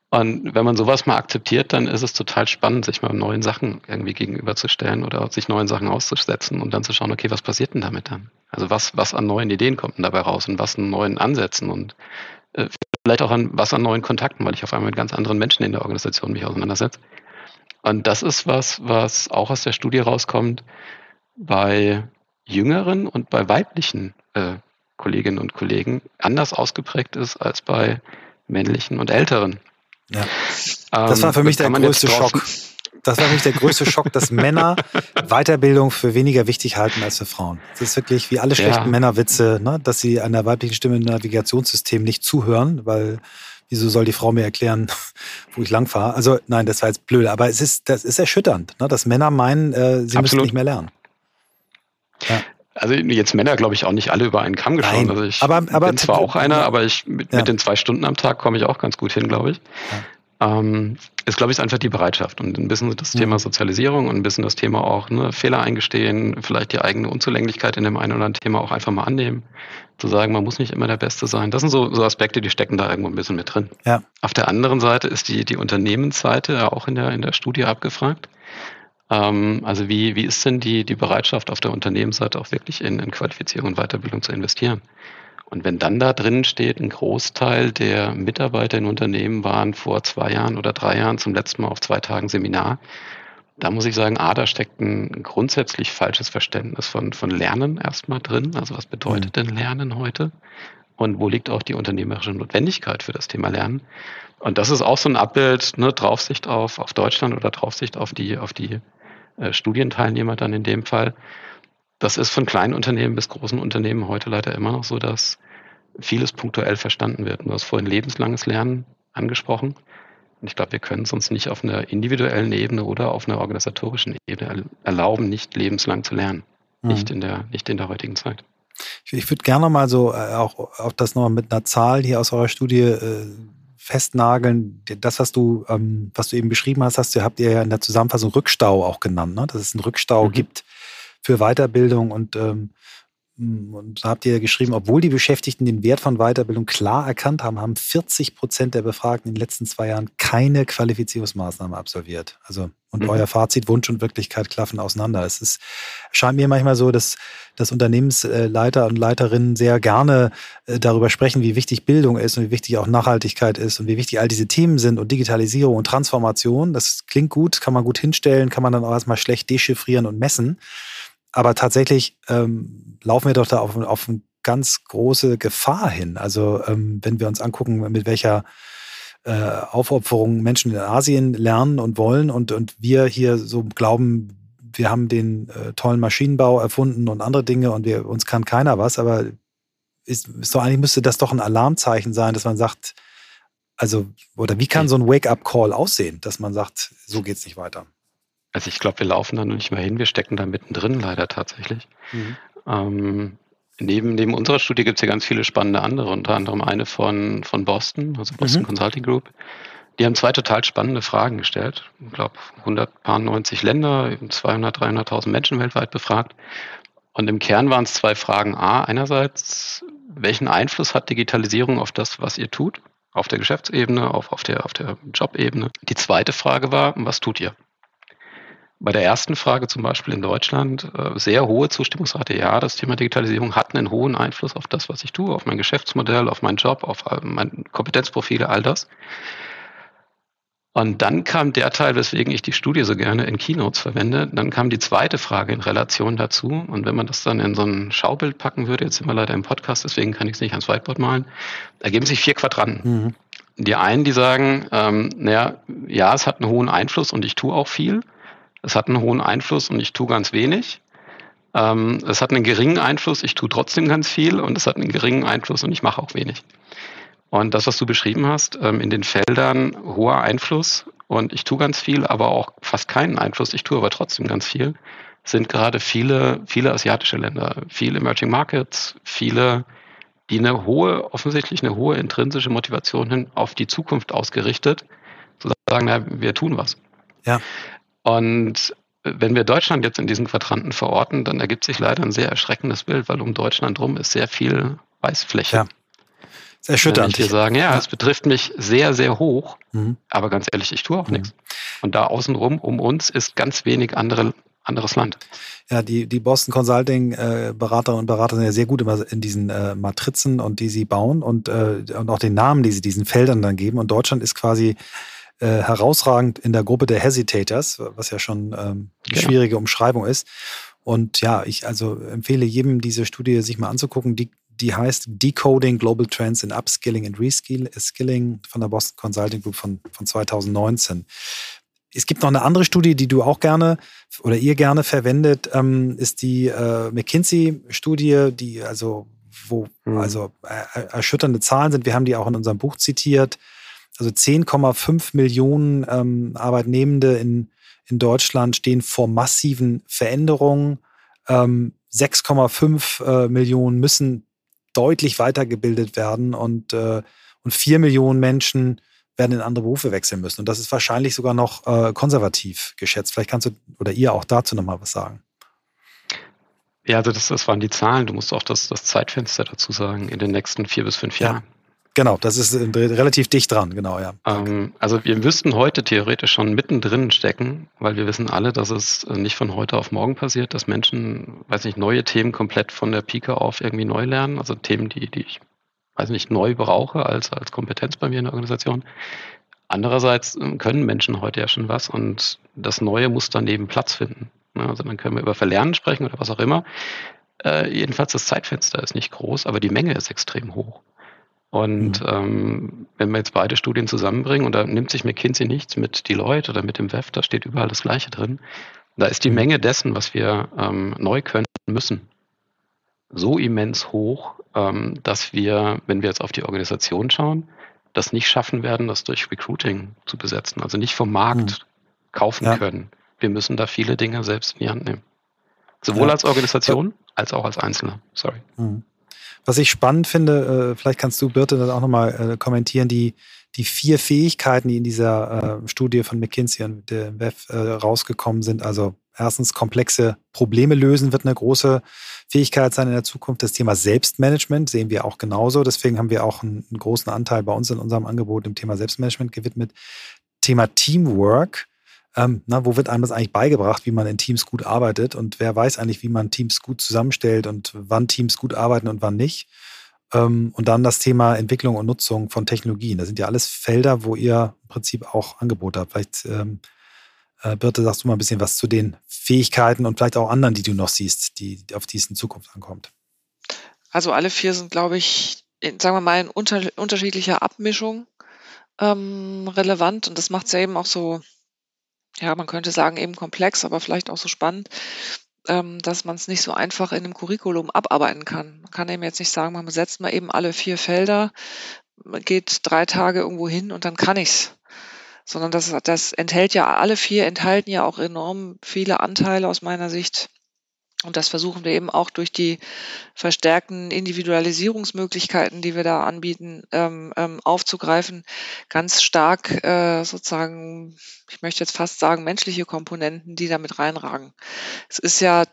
Und wenn man sowas mal akzeptiert, dann ist es total spannend, sich mal neuen Sachen irgendwie gegenüberzustellen oder sich neuen Sachen auszusetzen und dann zu schauen, okay, was passiert denn damit dann? Also was, was an neuen Ideen kommt denn dabei raus und was an neuen Ansätzen und äh, vielleicht auch an was an neuen Kontakten, weil ich auf einmal mit ganz anderen Menschen in der Organisation mich auseinandersetze. Und das ist was, was auch aus der Studie rauskommt bei jüngeren und bei weiblichen äh, Kolleginnen und Kollegen anders ausgeprägt ist als bei männlichen und älteren. Ja. Das war für ähm, mich der größte Schock. Das war für mich der größte Schock, dass <laughs> Männer Weiterbildung für weniger wichtig halten als für Frauen. Das ist wirklich wie alle schlechten ja. Männerwitze, ne? dass sie einer weiblichen Stimme im Navigationssystem nicht zuhören, weil wieso soll die Frau mir erklären, <laughs> wo ich lang fahre? Also nein, das war jetzt blöd, aber es ist, das ist erschütternd, ne? dass Männer meinen, äh, sie Absolut. müssen nicht mehr lernen. Ja. Also jetzt Männer, glaube ich, auch nicht alle über einen Kamm geschoren. Nein, also ich aber- aber- bin zwar auch einer, aber ich mit, Ja. mit den zwei Stunden am Tag komme ich auch ganz gut hin, glaube ich. Ähm, ist, glaube ich, einfach die Bereitschaft und ein bisschen das Mhm. Thema Sozialisierung und ein bisschen das Thema auch ne, Fehler eingestehen, vielleicht die eigene Unzulänglichkeit in dem einen oder anderen Thema auch einfach mal annehmen. Zu sagen, man muss nicht immer der Beste sein. Das sind so, so Aspekte, die stecken da irgendwo ein bisschen mit drin. Ja. Auf der anderen Seite ist die, die Unternehmensseite ja auch in der, in der Studie abgefragt. Ähm, also wie, wie ist denn die, die Bereitschaft auf der Unternehmensseite auch wirklich in, in Qualifizierung und Weiterbildung zu investieren? Und wenn dann da drin steht, ein Großteil der Mitarbeiter in Unternehmen waren vor zwei Jahren oder drei Jahren zum letzten Mal auf zwei Tagen Seminar, da muss ich sagen, ah, da steckt ein grundsätzlich falsches Verständnis von, von Lernen erstmal drin. Also was bedeutet denn Lernen heute? Und wo liegt auch die unternehmerische Notwendigkeit für das Thema Lernen? Und das ist auch so ein Abbild, ne, Draufsicht auf, auf Deutschland oder Draufsicht auf die, auf die äh, Studienteilnehmer dann in dem Fall. Das ist von kleinen Unternehmen bis großen Unternehmen heute leider immer noch so, dass vieles punktuell verstanden wird. Du hast vorhin lebenslanges Lernen angesprochen. Und ich glaube, wir können es uns nicht auf einer individuellen Ebene oder auf einer organisatorischen Ebene er- erlauben, nicht lebenslang zu lernen. Mhm. Nicht, in der, nicht in der heutigen Zeit. Ich, ich würde gerne mal so äh, auch auf das noch mit einer Zahl hier aus eurer Studie äh, festnageln. Das, was du, ähm, was du eben beschrieben hast, hast du, habt ihr ja in der Zusammenfassung Rückstau auch genannt, ne? dass es einen Rückstau Mhm. gibt für Weiterbildung und ähm, und da habt ihr geschrieben, obwohl die Beschäftigten den Wert von Weiterbildung klar erkannt haben, haben 40 Prozent der Befragten in den letzten zwei Jahren keine Qualifizierungsmaßnahme absolviert. Also, und Mhm. euer Fazit, Wunsch und Wirklichkeit klaffen auseinander. Es ist, scheint mir manchmal so, dass, dass Unternehmensleiter und Leiterinnen sehr gerne äh, darüber sprechen, wie wichtig Bildung ist und wie wichtig auch Nachhaltigkeit ist und wie wichtig all diese Themen sind und Digitalisierung und Transformation. Das klingt gut, kann man gut hinstellen, kann man dann auch erstmal schlecht dechiffrieren und messen. Aber tatsächlich ähm, laufen wir doch da auf, auf eine ganz große Gefahr hin. Also ähm, wenn wir uns angucken, mit welcher äh, Aufopferung Menschen in Asien lernen und wollen und, und wir hier so glauben, wir haben den äh, tollen Maschinenbau erfunden und andere Dinge und wir, uns kann keiner was, aber ist, ist doch eigentlich müsste das doch ein Alarmzeichen sein, dass man sagt, also, oder wie kann so ein Wake-up-Call aussehen, dass man sagt, so geht's nicht weiter? Also ich glaube, wir laufen da noch nicht mehr hin, wir stecken da mittendrin leider tatsächlich. Ähm, neben, neben unserer Studie gibt es ja ganz viele spannende andere, unter anderem eine von, von Boston, also Boston Mhm. Consulting Group. Die haben zwei total spannende Fragen gestellt. Ich glaube, 190 Länder, 200, 300.000 Menschen weltweit befragt. Und im Kern waren es zwei Fragen. A, einerseits, welchen Einfluss hat Digitalisierung auf das, was ihr tut? Auf der Geschäftsebene, auf, auf, der, auf der Jobebene. Die zweite Frage war, was tut ihr? Bei der ersten Frage zum Beispiel in Deutschland äh, sehr hohe Zustimmungsrate. Ja, das Thema Digitalisierung hat einen hohen Einfluss auf das, was ich tue, auf mein Geschäftsmodell, auf meinen Job, auf äh, meine Kompetenzprofile, all das. Und dann kam der Teil, weswegen ich die Studie so gerne in Keynotes verwende. Dann kam die zweite Frage in Relation dazu. Und wenn man das dann in so ein Schaubild packen würde, jetzt sind wir leider im Podcast, deswegen kann ich es nicht ans Whiteboard malen, ergeben sich vier Quadranten. Mhm. Die einen, die sagen, ähm, naja, ja, es hat einen hohen Einfluss und ich tue auch viel. Es hat einen hohen Einfluss und ich tue ganz wenig. Ähm, es hat einen geringen Einfluss, ich tue trotzdem ganz viel und es hat einen geringen Einfluss und ich mache auch wenig. Und das, was du beschrieben hast, ähm, in den Feldern hoher Einfluss und ich tue ganz viel, aber auch fast keinen Einfluss, ich tue aber trotzdem ganz viel, sind gerade viele, viele asiatische Länder, viele Emerging Markets, viele, die eine hohe, offensichtlich eine hohe intrinsische Motivation hin auf die Zukunft ausgerichtet, zu sagen, na, wir tun was. Ja. Und wenn wir Deutschland jetzt in diesen Quadranten verorten, dann ergibt sich leider ein sehr erschreckendes Bild, weil um Deutschland rum ist sehr viel Weißfläche. Ja. Ist Wenn erschütternd. wir sagen, ja, Ja. es betrifft mich sehr, sehr hoch, Mhm. aber ganz ehrlich, ich tue auch Mhm. nichts. Und da außenrum um uns ist ganz wenig andere, anderes Land. Ja, die, die Boston Consulting äh, Beraterinnen und Berater sind ja sehr gut immer in diesen äh, Matrizen und die sie bauen und, äh, und auch den Namen, die sie diesen Feldern dann geben. Und Deutschland ist quasi äh, herausragend in der Gruppe der Hesitators, was ja schon ähm, eine schwierige Umschreibung ist. Und ja, ich also empfehle jedem, diese Studie sich mal anzugucken. Die, die heißt Decoding Global Trends in Upskilling and Reskilling von der Boston Consulting Group von, von 2019. Es gibt noch eine andere Studie, die du auch gerne oder ihr gerne verwendet, ähm, ist die äh, McKinsey-Studie, die also, wo Mhm. also äh, erschütternde Zahlen sind. Wir haben die auch in unserem Buch zitiert. Also 10,5 Millionen ähm, Arbeitnehmende in, in Deutschland stehen vor massiven Veränderungen. Ähm, 6,5 äh, Millionen müssen deutlich weitergebildet werden und, äh, und 4 Millionen Menschen werden in andere Berufe wechseln müssen. Und das ist wahrscheinlich sogar noch äh, konservativ geschätzt. Vielleicht kannst du oder ihr auch dazu nochmal was sagen. Ja, also das, das waren die Zahlen. Du musst auch das, das Zeitfenster dazu sagen, in den nächsten vier bis fünf Jahren. Ja. Genau, das ist äh, relativ dicht dran, genau, ja. Ähm, also wir müssten heute theoretisch schon mittendrin stecken, weil wir wissen alle, dass es äh, nicht von heute auf morgen passiert, dass Menschen, weiß nicht, neue Themen komplett von der Pike auf irgendwie neu lernen, also Themen, die, die ich, weiß nicht, neu brauche als, als Kompetenz bei mir in der Organisation. Andererseits ähm, können Menschen heute ja schon was und das Neue muss daneben Platz finden. Ne, also dann können wir über Verlernen sprechen oder was auch immer. Äh, jedenfalls das Zeitfenster ist nicht groß, aber die Menge ist extrem hoch. Und mhm. ähm, wenn wir jetzt beide Studien zusammenbringen, und da nimmt sich McKinsey nichts mit Deloitte oder mit dem WEF, da steht überall das Gleiche drin, da ist die mhm. Menge dessen, was wir ähm, neu können müssen, so immens hoch, ähm, dass wir, wenn wir jetzt auf die Organisation schauen, das nicht schaffen werden, das durch Recruiting zu besetzen, also nicht vom Markt mhm. kaufen ja. können. Wir müssen da viele Dinge selbst in die Hand nehmen. Sowohl ja. als Organisation als auch als Einzelner. Sorry. Mhm. Was ich spannend finde, äh, vielleicht kannst du, Birte, das auch nochmal äh, kommentieren, die, die vier Fähigkeiten, die in dieser äh, Studie von McKinsey und der WEF äh, rausgekommen sind. Also erstens komplexe Probleme lösen wird eine große Fähigkeit sein in der Zukunft. Das Thema Selbstmanagement sehen wir auch genauso. Deswegen haben wir auch einen, einen großen Anteil bei uns in unserem Angebot dem Thema Selbstmanagement gewidmet. Thema Teamwork ähm, na, wo wird einem das eigentlich beigebracht, wie man in Teams gut arbeitet und wer weiß eigentlich, wie man Teams gut zusammenstellt und wann Teams gut arbeiten und wann nicht. Ähm, und dann das Thema Entwicklung und Nutzung von Technologien. Das sind ja alles Felder, wo ihr im Prinzip auch Angebote habt. Vielleicht, ähm, äh, Birte, sagst du mal ein bisschen was zu den Fähigkeiten und vielleicht auch anderen, die du noch siehst, die, auf die es in Zukunft ankommt. Also alle vier sind, glaube ich, in, sagen wir mal, in unter, unterschiedlicher Abmischung ähm, relevant. Und das macht es ja eben auch so ja, man könnte sagen, eben komplex, aber vielleicht auch so spannend, ähm, dass man es nicht so einfach in einem Curriculum abarbeiten kann. Man kann eben jetzt nicht sagen, man setzt mal eben alle vier Felder, geht drei Tage irgendwo hin und dann kann ich's. Sondern das, das enthält ja, alle vier enthalten ja auch enorm viele Anteile aus meiner Sicht und das versuchen wir eben auch durch die verstärkten Individualisierungsmöglichkeiten, die wir da anbieten, ähm, ähm, aufzugreifen. Ganz stark äh, sozusagen, ich möchte jetzt fast sagen, menschliche Komponenten, die damit reinragen. Es ist ja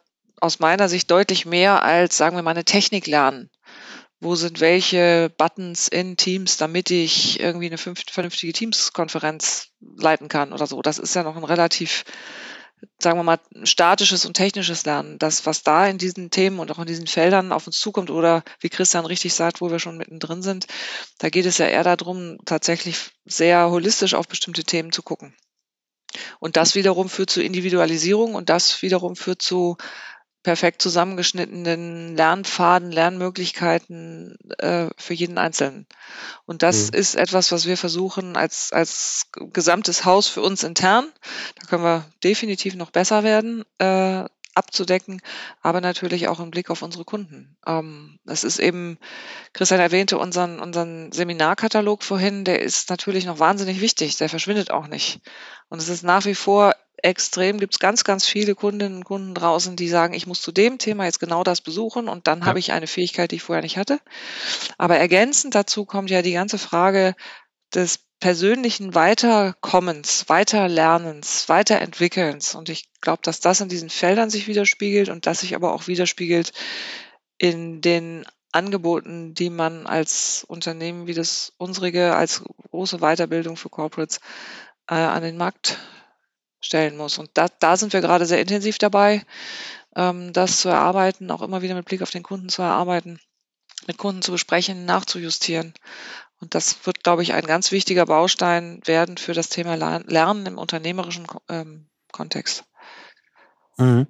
aus meiner Sicht deutlich mehr als, sagen wir mal, eine Technik lernen. Wo sind welche Buttons in Teams, damit ich irgendwie eine vernünftige Teams-Konferenz leiten kann oder so. Das ist ja noch ein relativ sagen wir mal, statisches und technisches Lernen, das, was da in diesen Themen und auch in diesen Feldern auf uns zukommt oder wie Christian richtig sagt, wo wir schon mittendrin sind, da geht es ja eher darum, tatsächlich sehr holistisch auf bestimmte Themen zu gucken. Und das wiederum führt zu Individualisierung und das wiederum führt zu perfekt zusammengeschnittenen Lernpfaden, Lernmöglichkeiten äh, für jeden Einzelnen. Und das mhm. ist etwas, was wir versuchen als, als gesamtes Haus für uns intern. Da können wir definitiv noch besser werden. Äh, abzudecken, aber natürlich auch im Blick auf unsere Kunden. Ähm, es ist eben, Christian erwähnte unseren, unseren Seminarkatalog vorhin, der ist natürlich noch wahnsinnig wichtig, der verschwindet auch nicht. Und es ist nach wie vor extrem, gibt es ganz, ganz viele Kundinnen und Kunden draußen, die sagen, ich muss zu dem Thema jetzt genau das besuchen und dann ja. habe ich eine Fähigkeit, die ich vorher nicht hatte. Aber ergänzend dazu kommt ja die ganze Frage des persönlichen Weiterkommens, Weiterlernens, Weiterentwickelns. Und ich glaube, dass das in diesen Feldern sich widerspiegelt und dass sich aber auch widerspiegelt in den Angeboten, die man als Unternehmen wie das unsrige, als große Weiterbildung für Corporates äh, an den Markt stellen muss. Und da, da sind wir gerade sehr intensiv dabei, ähm, das zu erarbeiten, auch immer wieder mit Blick auf den Kunden zu erarbeiten, mit Kunden zu besprechen, nachzujustieren. Und das wird, glaube ich, ein ganz wichtiger Baustein werden für das Thema Lernen im unternehmerischen ähm, Kontext. Mhm.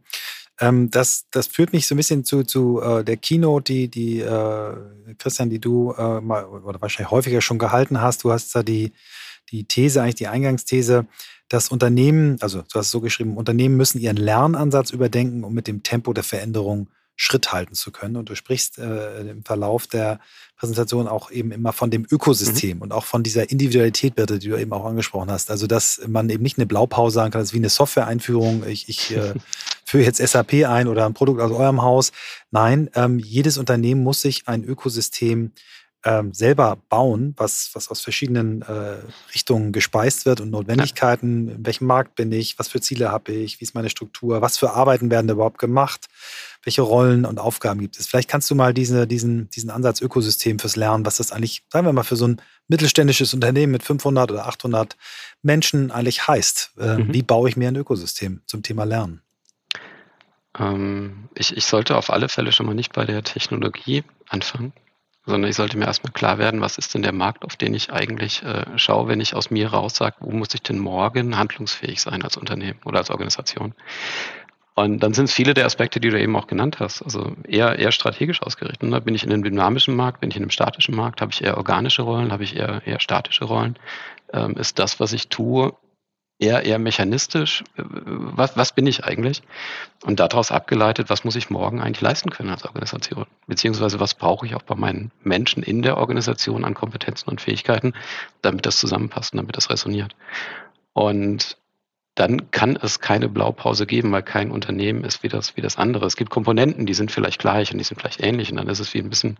Ähm, das, das führt mich so ein bisschen zu, zu äh, der Keynote, die, die äh, Christian, die du äh, mal oder wahrscheinlich häufiger schon gehalten hast. Du hast da die, die These, eigentlich die Eingangsthese, dass Unternehmen, also du hast es so geschrieben, Unternehmen müssen ihren Lernansatz überdenken, um mit dem Tempo der Veränderung Schritt halten zu können. Und du sprichst äh, im Verlauf der Präsentation auch eben immer von dem Ökosystem mhm. und auch von dieser Individualität, Birte, die du eben auch angesprochen hast. Also, dass man eben nicht eine Blaupause sagen kann, das ist wie eine Software-Einführung. Ich, ich äh, <laughs> führe jetzt SAP ein oder ein Produkt aus eurem Haus. Nein, ähm, jedes Unternehmen muss sich ein Ökosystem ähm, selber bauen, was, was aus verschiedenen äh, Richtungen gespeist wird und Notwendigkeiten, in welchem Markt bin ich, was für Ziele habe ich, wie ist meine Struktur, was für Arbeiten werden da überhaupt gemacht, welche Rollen und Aufgaben gibt es. Vielleicht kannst du mal diese, diesen, diesen Ansatz Ökosystem fürs Lernen, was das eigentlich, sagen wir mal, für so ein mittelständisches Unternehmen mit 500 oder 800 Menschen eigentlich heißt. Äh, mhm. Wie baue ich mir ein Ökosystem zum Thema Lernen? Ähm, ich, ich sollte auf alle Fälle schon mal nicht bei der Technologie anfangen, sondern ich sollte mir erstmal klar werden, was ist denn der Markt, auf den ich eigentlich äh, schaue, wenn ich aus mir raus sage, wo muss ich denn morgen handlungsfähig sein als Unternehmen oder als Organisation. Und dann sind es viele der Aspekte, die du eben auch genannt hast. Also eher, eher strategisch ausgerichtet. Ne? Bin ich in einem dynamischen Markt, bin ich in einem statischen Markt, habe ich eher organische Rollen, habe ich eher, eher statische Rollen? Ähm, ist das, was ich tue, eher, eher mechanistisch. Was, was bin ich eigentlich? Und daraus abgeleitet, was muss ich morgen eigentlich leisten können als Organisation? Beziehungsweise was brauche ich auch bei meinen Menschen in der Organisation an Kompetenzen und Fähigkeiten, damit das zusammenpasst, damit das resoniert. Und dann kann es keine Blaupause geben, weil kein Unternehmen ist wie das, wie das andere. Es gibt Komponenten, die sind vielleicht gleich und die sind vielleicht ähnlich und dann ist es wie ein bisschen,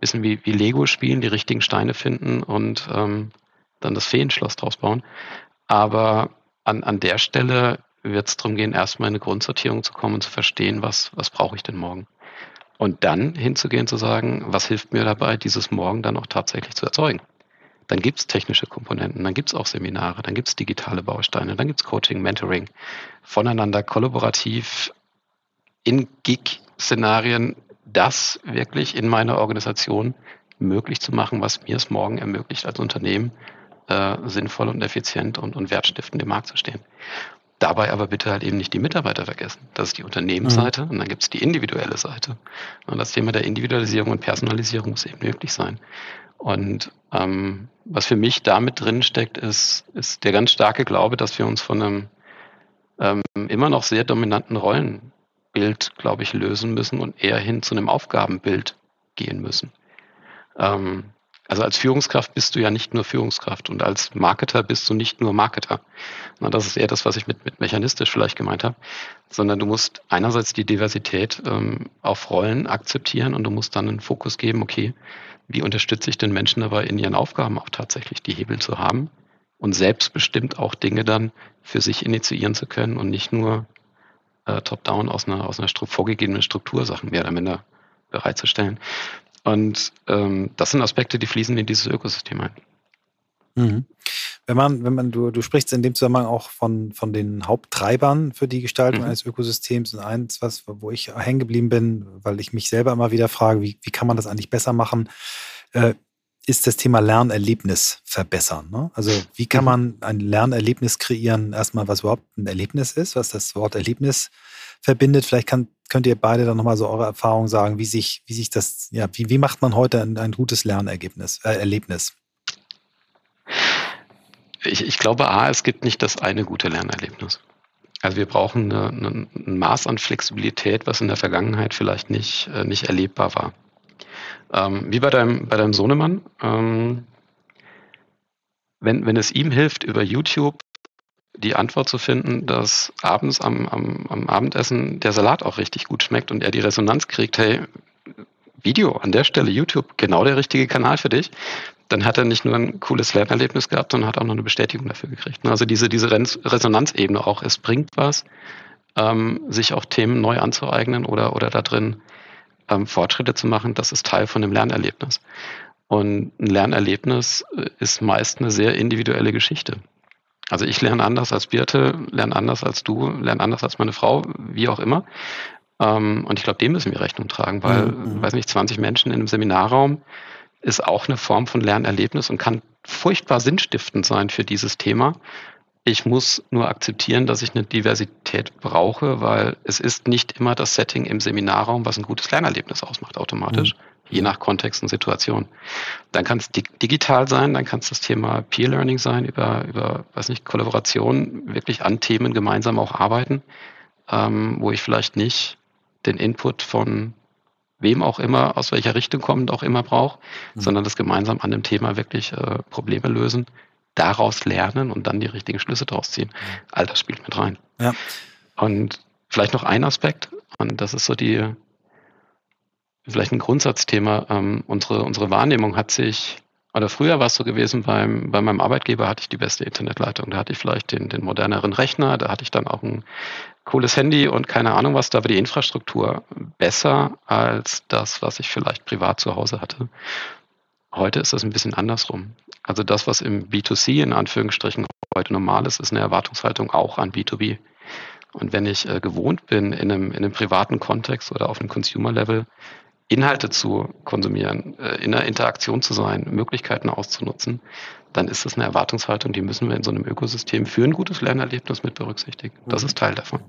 bisschen wie, wie Lego spielen, die richtigen Steine finden und ähm, dann das Feenschloss draus bauen. Aber an, an der Stelle wird es darum gehen, erstmal in eine Grundsortierung zu kommen und zu verstehen, was, was brauche ich denn morgen. Und dann hinzugehen zu sagen, was hilft mir dabei, dieses Morgen dann auch tatsächlich zu erzeugen. Dann gibt es technische Komponenten, dann gibt es auch Seminare, dann gibt es digitale Bausteine, dann gibt es Coaching, Mentoring, voneinander kollaborativ in Gig-Szenarien das wirklich in meiner Organisation möglich zu machen, was mir es morgen ermöglicht als Unternehmen äh, sinnvoll und effizient und, und wertstiftend im Markt zu stehen. Dabei aber bitte halt eben nicht die Mitarbeiter vergessen. Das ist die Unternehmensseite mhm. und dann gibt es die individuelle Seite. Und das Thema der Individualisierung und Personalisierung muss eben möglich sein. Und ähm, was für mich damit drin steckt, ist, ist der ganz starke Glaube, dass wir uns von einem ähm, immer noch sehr dominanten Rollenbild, glaube ich, lösen müssen und eher hin zu einem Aufgabenbild gehen müssen. Ähm, also als Führungskraft bist du ja nicht nur Führungskraft und als Marketer bist du nicht nur Marketer. Na, das ist eher das, was ich mit, mit mechanistisch vielleicht gemeint habe, sondern du musst einerseits die Diversität ähm, auf Rollen akzeptieren und du musst dann einen Fokus geben, okay, wie unterstütze ich den Menschen dabei, in ihren Aufgaben auch tatsächlich die Hebel zu haben und selbstbestimmt auch Dinge dann für sich initiieren zu können und nicht nur äh, top-down aus einer, aus einer vorgegebenen Struktur Sachen mehr oder minder bereitzustellen. Und ähm, das sind Aspekte, die fließen in dieses Ökosystem ein. Mhm. Wenn man, wenn man, du, du sprichst in dem Zusammenhang auch von, von den Haupttreibern für die Gestaltung mhm. eines Ökosystems und eins, was, wo ich hängen geblieben bin, weil ich mich selber immer wieder frage, wie, wie kann man das eigentlich besser machen, äh, ist das Thema Lernerlebnis verbessern. Ne? Also wie kann mhm. man ein Lernerlebnis kreieren, erstmal was überhaupt ein Erlebnis ist, was das Wort Erlebnis verbindet. Vielleicht kann, könnt ihr beide dann nochmal so eure Erfahrungen sagen, wie sich, wie sich das, ja, wie, wie macht man heute ein, ein gutes Lernergebnis, äh, Erlebnis? Ich, ich glaube, A, es gibt nicht das eine gute Lernerlebnis. Also wir brauchen eine, eine, ein Maß an Flexibilität, was in der Vergangenheit vielleicht nicht, äh, nicht erlebbar war. Ähm, wie bei deinem, bei deinem Sohnemann. Ähm, wenn, wenn es ihm hilft, über YouTube die Antwort zu finden, dass abends am, am, am Abendessen der Salat auch richtig gut schmeckt und er die Resonanz kriegt, hey, Video an der Stelle, YouTube, genau der richtige Kanal für dich, dann hat er nicht nur ein cooles Lernerlebnis gehabt, sondern hat auch noch eine Bestätigung dafür gekriegt. Also diese, diese Resonanzebene auch, es bringt was, ähm, sich auch Themen neu anzueignen oder, oder da drin ähm, Fortschritte zu machen, das ist Teil von dem Lernerlebnis. Und ein Lernerlebnis äh, ist meist eine sehr individuelle Geschichte. Also ich lerne anders als Birte, lerne anders als du, lerne anders als meine Frau, wie auch immer. Ähm, und ich glaube, dem müssen wir Rechnung tragen, weil, mhm. weiß nicht, 20 Menschen in einem Seminarraum ist auch eine Form von Lernerlebnis und kann furchtbar sinnstiftend sein für dieses Thema. Ich muss nur akzeptieren, dass ich eine Diversität brauche, weil es ist nicht immer das Setting im Seminarraum, was ein gutes Lernerlebnis ausmacht, automatisch. Mhm je nach Kontext und Situation. Dann kann es digital sein, dann kann es das Thema Peer Learning sein, über, über, weiß nicht, Kollaboration, wirklich an Themen gemeinsam auch arbeiten, ähm, wo ich vielleicht nicht den Input von wem auch immer, aus welcher Richtung kommend auch immer brauche, mhm. sondern das gemeinsam an dem Thema wirklich äh, Probleme lösen, daraus lernen und dann die richtigen Schlüsse draus ziehen. Mhm. All das spielt mit rein. Ja. Und vielleicht noch ein Aspekt, und das ist so die, vielleicht ein Grundsatzthema. Ähm, unsere, unsere Wahrnehmung hat sich, oder früher war es so gewesen, beim, bei meinem Arbeitgeber hatte ich die beste Internetleitung. Da hatte ich vielleicht den, den moderneren Rechner, da hatte ich dann auch ein cooles Handy und keine Ahnung was, da war die Infrastruktur besser als das, was ich vielleicht privat zu Hause hatte. Heute ist das ein bisschen andersrum. Also das, was im B2C in Anführungsstrichen heute normal ist, ist eine Erwartungshaltung auch an B2B. Und wenn ich äh, gewohnt bin, in einem, in einem privaten Kontext oder auf einem Consumer-Level Inhalte zu konsumieren, äh, in einer Interaktion zu sein, Möglichkeiten auszunutzen, dann ist das eine Erwartungshaltung, die müssen wir in so einem Ökosystem für ein gutes Lernerlebnis mit berücksichtigen. Das ist Teil davon.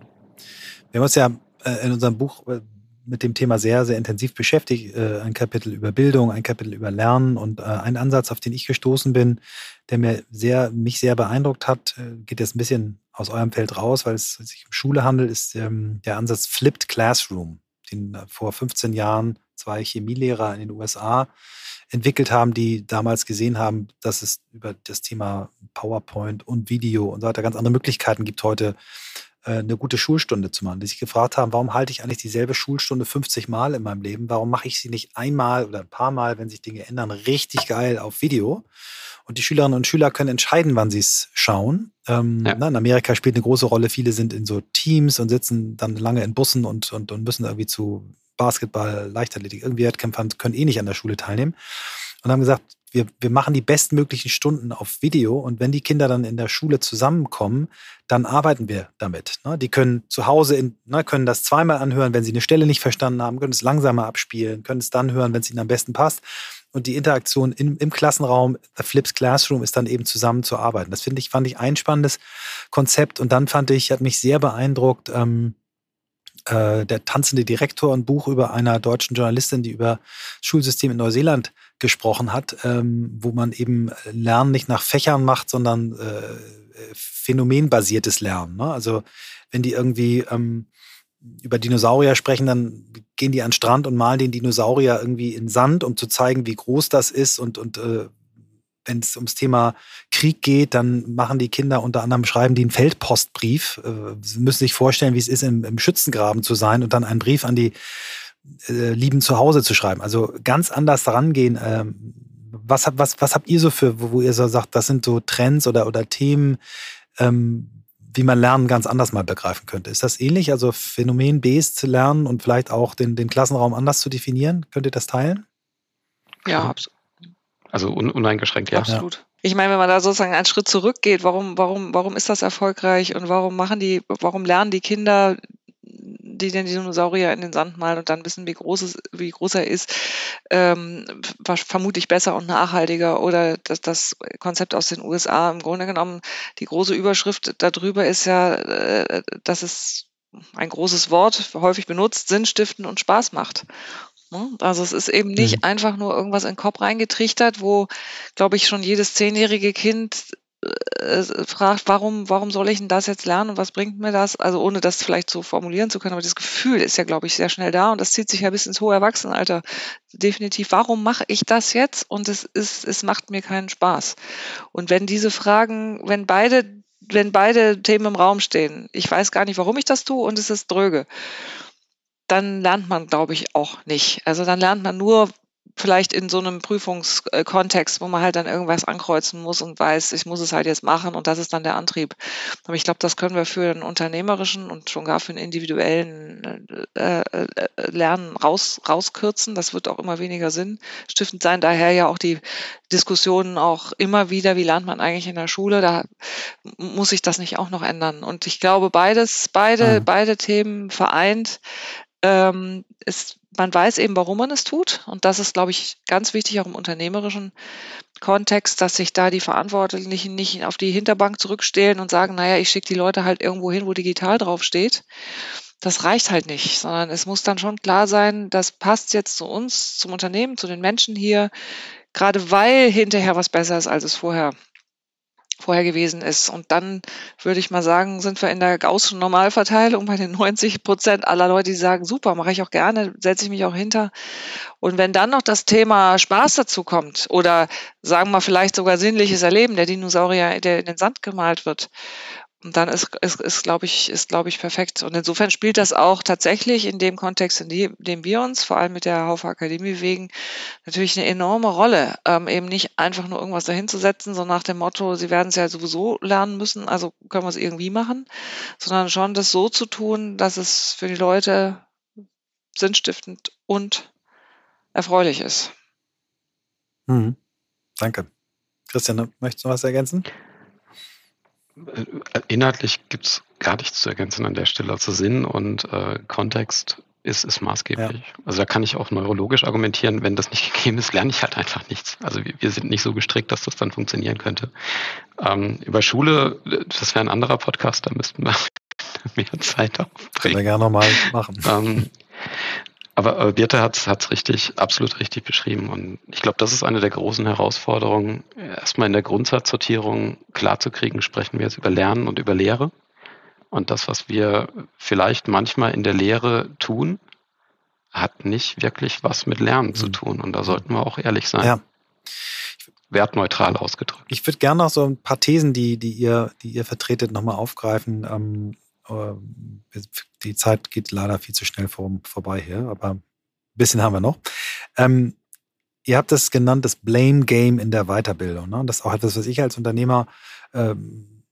Wir haben uns ja äh, in unserem Buch äh, mit dem Thema sehr, sehr intensiv beschäftigt. Ein Kapitel über Bildung, ein Kapitel über Lernen und ein Ansatz, auf den ich gestoßen bin, der mir sehr, mich sehr beeindruckt hat, geht jetzt ein bisschen aus eurem Feld raus, weil es sich um Schule handelt, ist ähm, der Ansatz Flipped Classroom, den vor 15 Jahren zwei Chemielehrer in den USA entwickelt haben, die damals gesehen haben, dass es über das Thema PowerPoint und Video und so weiter ganz andere Möglichkeiten gibt heute, äh, eine gute Schulstunde zu machen. Die sich gefragt haben, warum halte ich eigentlich dieselbe Schulstunde 50 Mal in meinem Leben? Warum mache ich sie nicht einmal oder ein paar Mal, wenn sich Dinge ändern, richtig geil auf Video? Und die Schülerinnen und Schüler können entscheiden, wann sie es schauen. Ähm, ja. na, in Amerika spielt eine große Rolle. Viele sind in so Teams und sitzen dann lange in Bussen und, und, und müssen irgendwie zu Basketball, Leichtathletik, irgendwie Wettkämpfern, können eh nicht an der Schule teilnehmen. Und haben gesagt, wir, wir machen die bestmöglichen Stunden auf Video und wenn die Kinder dann in der Schule zusammenkommen, dann arbeiten wir damit. Ne? Die können zu Hause in, ne, können das zweimal anhören, wenn sie eine Stelle nicht verstanden haben, können es langsamer abspielen, können es dann hören, wenn es ihnen am besten passt. Und die Interaktion im, im Klassenraum, The Flips Classroom, ist dann eben zusammen zu arbeiten. Das finde ich, fand ich ein spannendes Konzept. Und dann fand ich, hat mich sehr beeindruckt, ähm, äh, der tanzende Direktor, ein Buch über einer deutschen Journalistin, die über Schulsystem in Neuseeland gesprochen hat, ähm, wo man eben Lernen nicht nach Fächern macht, sondern äh, phänomenbasiertes Lernen. Ne? Also wenn die irgendwie ähm, über Dinosaurier sprechen, dann gehen die an den Strand und malen den Dinosaurier irgendwie in Sand, um zu zeigen, wie groß das ist und, und äh, wenn es ums Thema Krieg geht, dann machen die Kinder unter anderem, schreiben die einen Feldpostbrief. Äh, sie müssen sich vorstellen, wie es ist, im, im Schützengraben zu sein und dann einen Brief an die äh, Lieben zu Hause zu schreiben. Also ganz anders daran gehen. Ähm, was, was, was habt ihr so für, wo, ihr so sagt, das sind so Trends oder, oder Themen, ähm, wie man Lernen ganz anders mal begreifen könnte? Ist das ähnlich? Also Phänomen-based zu lernen und vielleicht auch den, den Klassenraum anders zu definieren? Könnt ihr das teilen? Ja, absolut. Also un uneingeschränkt, ja. Absolut. Ich meine, wenn man da sozusagen einen Schritt zurückgeht, warum, warum, warum ist das erfolgreich und warum machen die, warum lernen die Kinder, die den Dinosaurier in den Sand malen und dann wissen, wie groß, es, wie groß er ist, ähm, vermutlich besser und nachhaltiger. Oder das, das Konzept aus den USA, im Grunde genommen, die große Überschrift darüber ist ja, äh, dass es ein großes Wort, häufig benutzt, Sinn stiften und Spaß macht. Ne? Also es ist eben nicht mhm. einfach nur irgendwas in den Kopf reingetrichtert, wo, glaube ich, schon jedes zehnjährige Kind äh, fragt, warum, warum soll ich denn das jetzt lernen und was bringt mir das? Also ohne das vielleicht so formulieren zu können, aber das Gefühl ist ja, glaube ich, sehr schnell da und das zieht sich ja bis ins hohe Erwachsenenalter. Definitiv, warum mache ich das jetzt? Und es ist, es macht mir keinen Spaß. Und wenn diese Fragen, wenn beide, wenn beide Themen im Raum stehen, ich weiß gar nicht, warum ich das tue und es ist dröge dann lernt man, glaube ich, auch nicht. Also dann lernt man nur, vielleicht in so einem Prüfungskontext, wo man halt dann irgendwas ankreuzen muss und weiß, ich muss es halt jetzt machen und das ist dann der Antrieb. Aber ich glaube, das können wir für einen unternehmerischen und schon gar für einen individuellen äh, äh, Lernen raus, rauskürzen. Das wird auch immer weniger sinnstiftend sein. Daher ja auch die Diskussionen auch immer wieder, wie lernt man eigentlich in der Schule? Da muss sich das nicht auch noch ändern. Und ich glaube, beides, beide, mhm. beide Themen vereint ähm, ist, man weiß eben, warum man es tut. Und das ist, glaube ich, ganz wichtig auch im unternehmerischen Kontext, dass sich da die Verantwortlichen nicht auf die Hinterbank zurückstellen und sagen, naja, ich schicke die Leute halt irgendwo hin, wo digital draufsteht. Das reicht halt nicht, sondern es muss dann schon klar sein, das passt jetzt zu uns, zum Unternehmen, zu den Menschen hier, gerade weil hinterher was besser ist, als es vorher vorher gewesen ist. Und dann würde ich mal sagen, sind wir in der Gaußschen Normalverteilung bei den 90 Prozent aller Leute, die sagen, super, mache ich auch gerne, setze ich mich auch hinter. Und wenn dann noch das Thema Spaß dazu kommt oder sagen wir vielleicht sogar sinnliches Erleben, der Dinosaurier, der in den Sand gemalt wird, Und dann ist, ist, ist glaube ich, ist, glaube ich, perfekt. Und insofern spielt das auch tatsächlich in dem Kontext, in dem wir uns, vor allem mit der Haufe Akademie wegen, natürlich eine enorme Rolle. Ähm, eben nicht einfach nur irgendwas dahinzusetzen, so nach dem Motto, sie werden es ja sowieso lernen müssen, also können wir es irgendwie machen, sondern schon das so zu tun, dass es für die Leute sinnstiftend und erfreulich ist. Mhm. Danke. Christian, möchtest du was ergänzen? Inhaltlich gibt es gar nichts zu ergänzen an der Stelle. Also Sinn und äh, Kontext ist, ist maßgeblich. Ja. Also da kann ich auch neurologisch argumentieren, wenn das nicht <laughs> gegeben ist, lerne ich halt einfach nichts. Also wir, wir sind nicht so gestrickt, dass das dann funktionieren könnte. Ähm, über Schule, das wäre ein anderer Podcast, da müssten wir <laughs> mehr Zeit aufbringen. Können wir gerne nochmal machen. Ähm, aber, aber Birte hat es richtig, absolut richtig beschrieben. Und ich glaube, das ist eine der großen Herausforderungen, erstmal in der Grundsatzsortierung klarzukriegen, sprechen wir jetzt über Lernen und über Lehre. Und das, was wir vielleicht manchmal in der Lehre tun, hat nicht wirklich was mit Lernen zu mhm. tun. Und da sollten wir auch ehrlich sein. Ja. Wertneutral ausgedrückt. Ich würde gerne noch so ein paar Thesen, die, die, ihr, die ihr vertretet, nochmal aufgreifen. Ähm, die Zeit geht leider viel zu schnell vor, vorbei hier, aber ein bisschen haben wir noch. Ähm, ihr habt das genannt, das Blame Game in der Weiterbildung. Ne? Das ist auch etwas, was ich als Unternehmer ähm,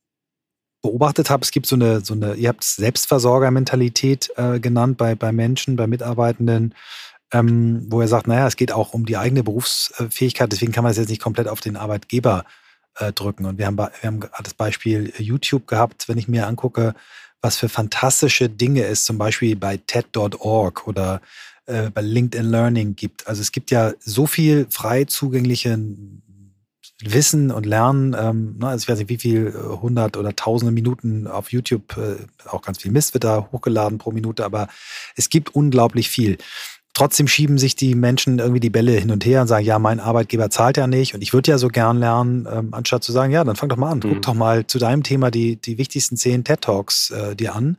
beobachtet habe. Es gibt so eine, so eine, ihr habt Selbstversorgermentalität äh, genannt bei, bei Menschen, bei Mitarbeitenden, ähm, wo er sagt, naja, es geht auch um die eigene Berufsfähigkeit, deswegen kann man es jetzt nicht komplett auf den Arbeitgeber äh, drücken. Und wir haben, wir haben das Beispiel YouTube gehabt, wenn ich mir angucke, was für fantastische Dinge es zum Beispiel bei TED.org oder äh, bei LinkedIn Learning gibt. Also es gibt ja so viel frei zugänglichen Wissen und Lernen, ähm, ne, also ich weiß nicht, wie viel äh, hundert oder tausende Minuten auf YouTube, äh, auch ganz viel Mist wird da hochgeladen pro Minute, aber es gibt unglaublich viel. Trotzdem schieben sich die Menschen irgendwie die Bälle hin und her und sagen, ja, mein Arbeitgeber zahlt ja nicht und ich würde ja so gern lernen, ähm, anstatt zu sagen, ja, dann fang doch mal an, mhm. guck doch mal zu deinem Thema die, die wichtigsten zehn TED Talks äh, dir an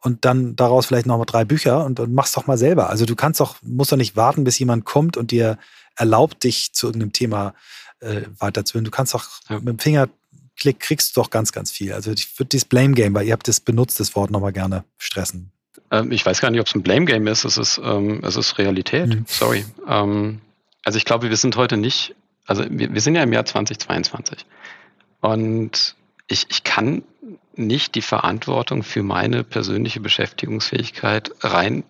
und dann daraus vielleicht noch mal drei Bücher und, und mach's doch mal selber. Also du kannst doch, musst doch nicht warten, bis jemand kommt und dir erlaubt, dich zu irgendeinem Thema äh, weiterzuhören. Du kannst doch ja. mit dem Fingerklick kriegst du doch ganz, ganz viel. Also ich würde dieses Blame Game, weil ihr habt das benutzt, das Wort nochmal gerne stressen. Ähm, ich weiß gar nicht, ob es ein Blame Game ist. Es ist, ähm, es ist Realität. Mhm. Sorry. Ähm, also ich glaube, wir sind heute nicht, also wir, wir sind ja im Jahr 2022. Und ich, ich kann nicht die Verantwortung für meine persönliche Beschäftigungsfähigkeit rein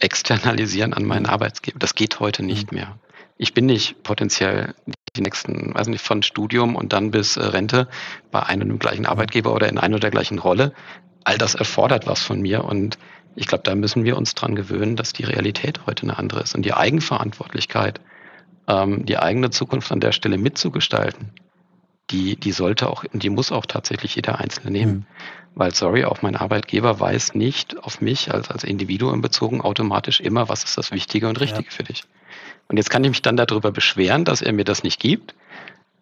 externalisieren an meinen Arbeitsgeber. Das geht heute nicht mhm. mehr. Ich bin nicht potenziell die nächsten, weiß nicht, von Studium und dann bis äh, Rente bei einem und dem gleichen Arbeitgeber oder in einer oder der gleichen Rolle. All das erfordert was von mir und ich glaube, da müssen wir uns dran gewöhnen, dass die Realität heute eine andere ist und die Eigenverantwortlichkeit, ähm, die eigene Zukunft an der Stelle mitzugestalten, die, die sollte auch, die muss auch tatsächlich jeder Einzelne nehmen. Mhm. Weil, sorry, auch mein Arbeitgeber weiß nicht auf mich als, als Individuum bezogen automatisch immer, was ist das Wichtige und Richtige ja. für dich. Und jetzt kann ich mich dann darüber beschweren, dass er mir das nicht gibt.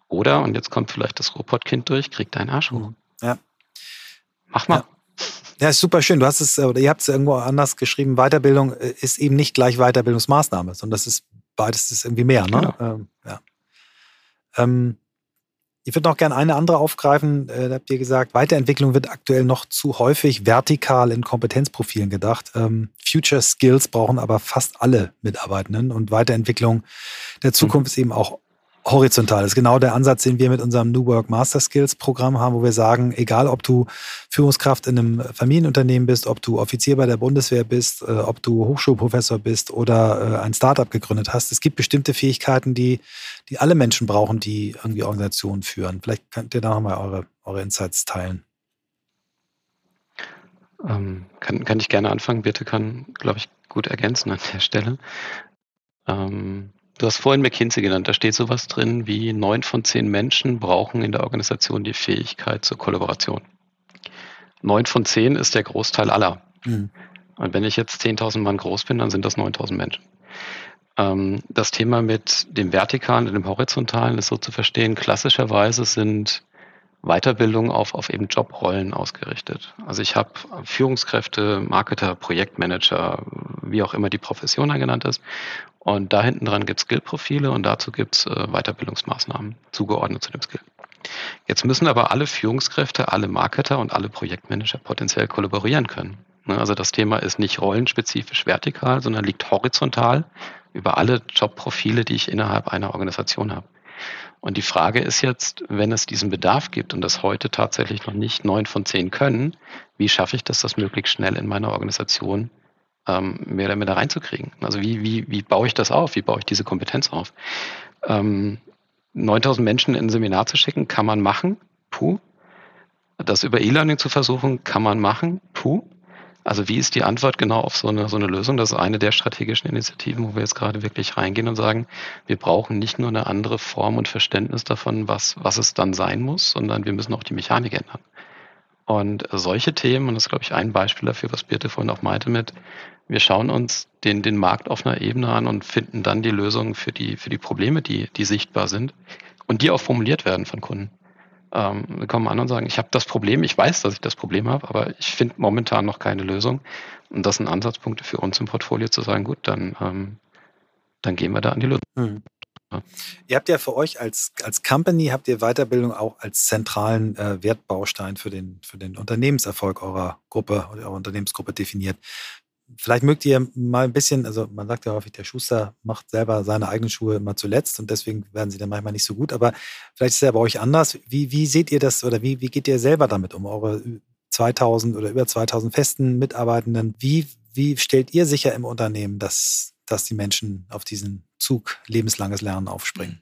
Oder, und jetzt kommt vielleicht das Robotkind durch, kriegt deinen Arsch hoch. Ja. Mach mal. Ja. Ja, ist super schön. Du hast es, oder ihr habt es irgendwo anders geschrieben, Weiterbildung äh, ist eben nicht gleich Weiterbildungsmaßnahme, sondern das ist beides ist irgendwie mehr, ne? Genau. Ähm, ja. Ähm, ich würde noch gerne eine andere aufgreifen. Äh, da habt ihr gesagt, Weiterentwicklung wird aktuell noch zu häufig vertikal in Kompetenzprofilen gedacht. Ähm, Future Skills brauchen aber fast alle Mitarbeitenden und Weiterentwicklung der Zukunft mhm. ist eben auch horizontal. Das ist genau der Ansatz, den wir mit unserem New Work Master Skills Programm haben, wo wir sagen, egal ob du Führungskraft in einem Familienunternehmen bist, ob du Offizier bei der Bundeswehr bist, äh, ob du Hochschulprofessor bist oder äh, ein Startup gegründet hast, es gibt bestimmte Fähigkeiten, die, die alle Menschen brauchen, die irgendwie Organisationen führen. Vielleicht könnt ihr da nochmal eure, eure Insights teilen. Ähm, kann, kann ich gerne anfangen. Bitte kann, glaube ich, gut ergänzen an der Stelle. Ähm, Du hast vorhin McKinsey genannt, da steht sowas drin wie neun von zehn Menschen brauchen in der Organisation die Fähigkeit zur Kollaboration. Neun von zehn ist der Großteil aller. Mhm. Und wenn ich jetzt 10.000 Mann groß bin, dann sind das 9.000 Menschen. Ähm, das Thema mit dem Vertikalen und dem Horizontalen ist so zu verstehen, klassischerweise sind Weiterbildung auf, auf eben Jobrollen ausgerichtet. Also ich habe Führungskräfte, Marketer, Projektmanager, wie auch immer die Profession da genannt ist. Und da hinten dran gibt es Skillprofile und dazu gibt es äh, Weiterbildungsmaßnahmen zugeordnet zu dem Skill. Jetzt müssen aber alle Führungskräfte, alle Marketer und alle Projektmanager potenziell kollaborieren können. Ne, also das Thema ist nicht rollenspezifisch vertikal, sondern liegt horizontal über alle Jobprofile, die ich innerhalb einer Organisation habe. Und die Frage ist jetzt, wenn es diesen Bedarf gibt und das heute tatsächlich noch nicht neun von zehn können, wie schaffe ich das, das möglichst schnell in meiner Organisation ähm, mehr oder weniger reinzukriegen? Also wie, wie, wie baue ich das auf? Wie baue ich diese Kompetenz auf? Ähm, 9000 Menschen in ein Seminar zu schicken, kann man machen. Puh. Das über E-Learning zu versuchen, kann man machen. Puh. Also wie ist die Antwort genau auf so eine, so eine Lösung? Das ist eine der strategischen Initiativen, wo wir jetzt gerade wirklich reingehen und sagen, wir brauchen nicht nur eine andere Form und Verständnis davon, was, was es dann sein muss, sondern wir müssen auch die Mechanik ändern. Und solche Themen, und das ist, glaube ich, ein Beispiel dafür, was Birte vorhin auch meinte mit, wir schauen uns den, den Markt auf einer Ebene an und finden dann die Lösungen für die, für die Probleme, die, die sichtbar sind und die auch formuliert werden von Kunden. Ähm, wir kommen an und sagen, ich habe das Problem, ich weiß, dass ich das Problem habe, aber ich finde momentan noch keine Lösung. Und das sind Ansatzpunkte für uns im Portfolio zu sagen, gut, dann, ähm, dann gehen wir da an die Lösung. Mhm. Ja. Ihr habt ja für euch als, als Company, habt ihr Weiterbildung auch als zentralen äh, Wertbaustein für den, für den Unternehmenserfolg eurer Gruppe, eurer Unternehmensgruppe definiert. Vielleicht mögt ihr mal ein bisschen, also man sagt ja häufig, der Schuster macht selber seine eigenen Schuhe immer zuletzt und deswegen werden sie dann manchmal nicht so gut. Aber vielleicht ist es ja bei euch anders. Wie, wie seht ihr das oder wie, wie geht ihr selber damit um, eure 2000 oder über 2000 festen Mitarbeitenden? Wie, wie stellt ihr sicher im Unternehmen, dass, dass die Menschen auf diesen Zug lebenslanges Lernen aufspringen?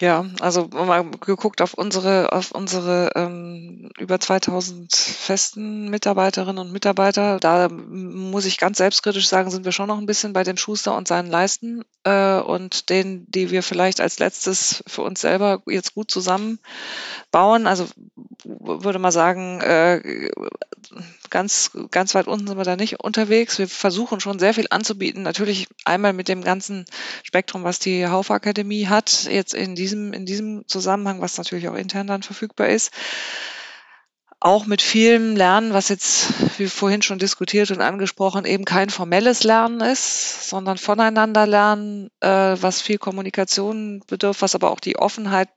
Ja, also mal geguckt auf unsere, auf unsere ähm, über 2000 festen Mitarbeiterinnen und Mitarbeiter. Da muss ich ganz selbstkritisch sagen, sind wir schon noch ein bisschen bei dem Schuster und seinen Leisten äh, und denen, die wir vielleicht als letztes für uns selber jetzt gut zusammenbauen. Also würde mal sagen, äh, ganz, ganz weit unten sind wir da nicht unterwegs. Wir versuchen schon sehr viel anzubieten. Natürlich einmal mit dem ganzen Spektrum, was die Haufe hat, jetzt in diesem, in diesem Zusammenhang, was natürlich auch intern dann verfügbar ist auch mit vielem Lernen, was jetzt, wie vorhin schon diskutiert und angesprochen, eben kein formelles Lernen ist, sondern voneinander lernen, äh, was viel Kommunikation bedarf, was aber auch die Offenheit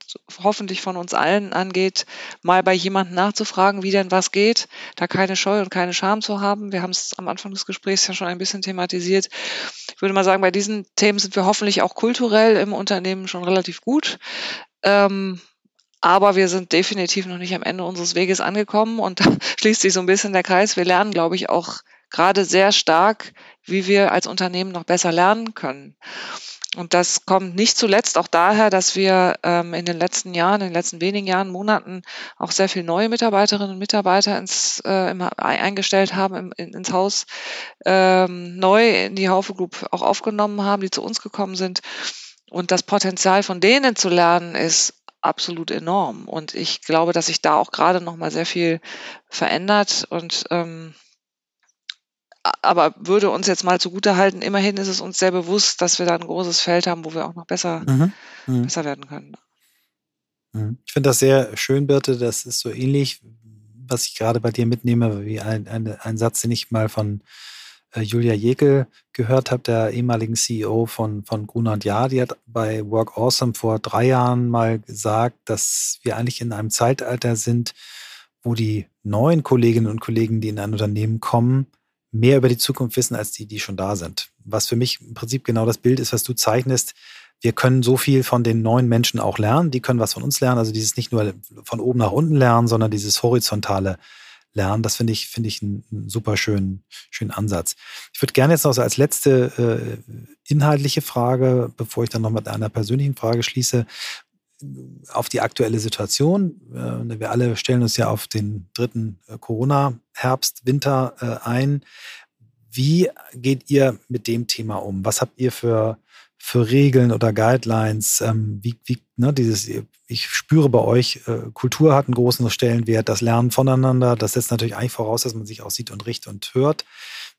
hoffentlich von uns allen angeht, mal bei jemandem nachzufragen, wie denn was geht, da keine Scheu und keine Scham zu haben. Wir haben es am Anfang des Gesprächs ja schon ein bisschen thematisiert. Ich würde mal sagen, bei diesen Themen sind wir hoffentlich auch kulturell im Unternehmen schon relativ gut. Ähm, aber wir sind definitiv noch nicht am Ende unseres Weges angekommen und <laughs> da schließt sich so ein bisschen der Kreis. Wir lernen, glaube ich, auch gerade sehr stark, wie wir als Unternehmen noch besser lernen können. Und das kommt nicht zuletzt auch daher, dass wir ähm, in den letzten Jahren, in den letzten wenigen Jahren, Monaten auch sehr viele neue Mitarbeiterinnen und Mitarbeiter ins, äh, eingestellt haben, im, in, ins Haus, ähm, neu in die Haufe Group auch aufgenommen haben, die zu uns gekommen sind. Und das Potenzial von denen zu lernen ist absolut enorm. Und ich glaube, dass sich da auch gerade noch mal sehr viel verändert und ähm, aber würde uns jetzt mal zugutehalten, immerhin ist es uns sehr bewusst, dass wir da ein großes Feld haben, wo wir auch noch besser, mhm. Mhm. besser werden können. Mhm. Ich finde das sehr schön, Birte. Das ist so ähnlich, was ich gerade bei dir mitnehme, wie ein, ein, ein Satz, den ich mal von Julia Jekel gehört habe, der ehemaligen CEO von, von Gruner und Jahr, die hat bei Work Awesome vor drei Jahren mal gesagt, dass wir eigentlich in einem Zeitalter sind, wo die neuen Kolleginnen und Kollegen, die in ein Unternehmen kommen, mehr über die Zukunft wissen als die, die schon da sind. Was für mich im Prinzip genau das Bild ist, was du zeichnest. Wir können so viel von den neuen Menschen auch lernen. Die können was von uns lernen. Also dieses nicht nur von oben nach unten lernen, sondern dieses horizontale lernen. Das finde ich, finde ich einen, super schönen, schönen Ansatz. Ich würde gerne jetzt noch so als letzte äh, inhaltliche Frage, bevor ich dann noch mit einer persönlichen Frage schließe, auf die aktuelle Situation. Äh, wir alle stellen uns ja auf den dritten äh, Corona-Herbst, Winter äh, ein. Wie geht ihr mit dem Thema um? Was habt ihr für für Regeln oder Guidelines? Ähm, wie, wie, ne, dieses, ich spüre bei euch, äh, Kultur hat einen großen Stellenwert, das Lernen voneinander, das setzt natürlich eigentlich voraus, dass man sich auch sieht und riecht und hört.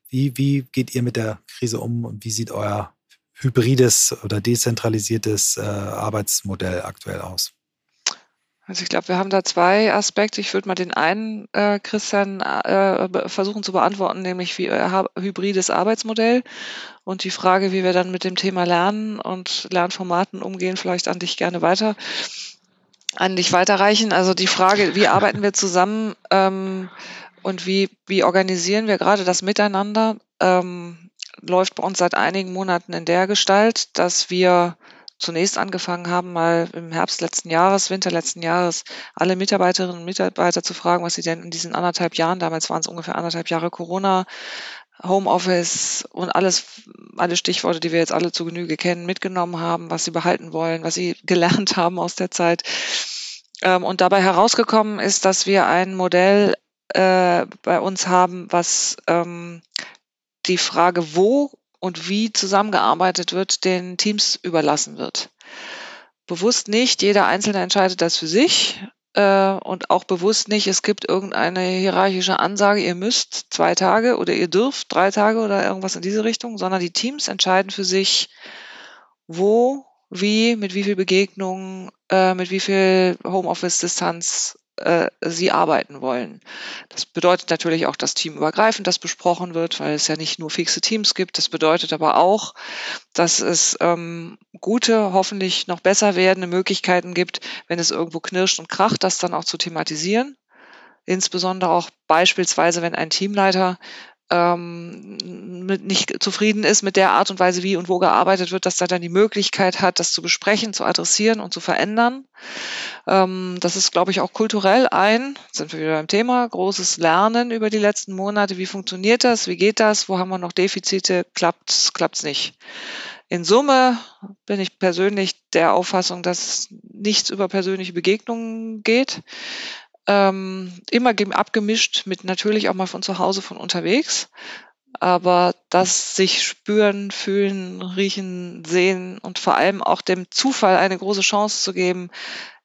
Wie, wie geht ihr mit der Krise um und wie sieht euer hybrides oder dezentralisiertes äh, Arbeitsmodell aktuell aus? Also ich glaube, wir haben da zwei Aspekte. Ich würde mal den einen, äh, Christian, äh, versuchen zu beantworten, nämlich wie äh, hybrides Arbeitsmodell und die Frage, wie wir dann mit dem Thema Lernen und Lernformaten umgehen, vielleicht an dich gerne weiter an dich weiterreichen. Also die Frage, wie arbeiten wir zusammen ähm, und wie, wie organisieren wir gerade das Miteinander, ähm, läuft bei uns seit einigen Monaten in der Gestalt, dass wir zunächst angefangen haben, mal im Herbst letzten Jahres, Winter letzten Jahres, alle Mitarbeiterinnen und Mitarbeiter zu fragen, was sie denn in diesen anderthalb Jahren, damals waren es ungefähr anderthalb Jahre Corona, Homeoffice und alles, alle Stichworte, die wir jetzt alle zu Genüge kennen, mitgenommen haben, was sie behalten wollen, was sie <laughs> gelernt haben aus der Zeit. Ähm, und dabei herausgekommen ist, dass wir ein Modell äh, bei uns haben, was ähm, die Frage, wo und wie zusammengearbeitet wird, den Teams überlassen wird. Bewusst nicht, jeder Einzelne entscheidet das für sich äh, und auch bewusst nicht, es gibt irgendeine hierarchische Ansage, ihr müsst zwei Tage oder ihr dürft drei Tage oder irgendwas in diese Richtung, sondern die Teams entscheiden für sich, wo, wie, mit wie viel Begegnungen, äh, mit wie viel Homeoffice-Distanz äh, sie arbeiten wollen. Das bedeutet natürlich auch, dass teamübergreifend das besprochen wird, weil es ja nicht nur fixe Teams gibt. Das bedeutet aber auch, dass es ähm, gute, hoffentlich noch besser werdende Möglichkeiten gibt, wenn es irgendwo knirscht und kracht, das dann auch zu thematisieren. Insbesondere auch beispielsweise, wenn ein Teamleiter ähm, mit nicht zufrieden ist mit der Art und Weise, wie und wo gearbeitet wird, dass er dann die Möglichkeit hat, das zu besprechen, zu adressieren und zu verändern. Ähm, das ist, glaube ich, auch kulturell ein, sind wir wieder beim Thema, großes Lernen über die letzten Monate. Wie funktioniert das? Wie geht das? Wo haben wir noch Defizite? Klappt klappt's nicht? In Summe bin ich persönlich der Auffassung, dass nichts über persönliche Begegnungen geht ähm, immer abgemischt mit natürlich auch mal von zu Hause, von unterwegs. Aber das sich spüren, fühlen, riechen, sehen und vor allem auch dem Zufall eine große Chance zu geben,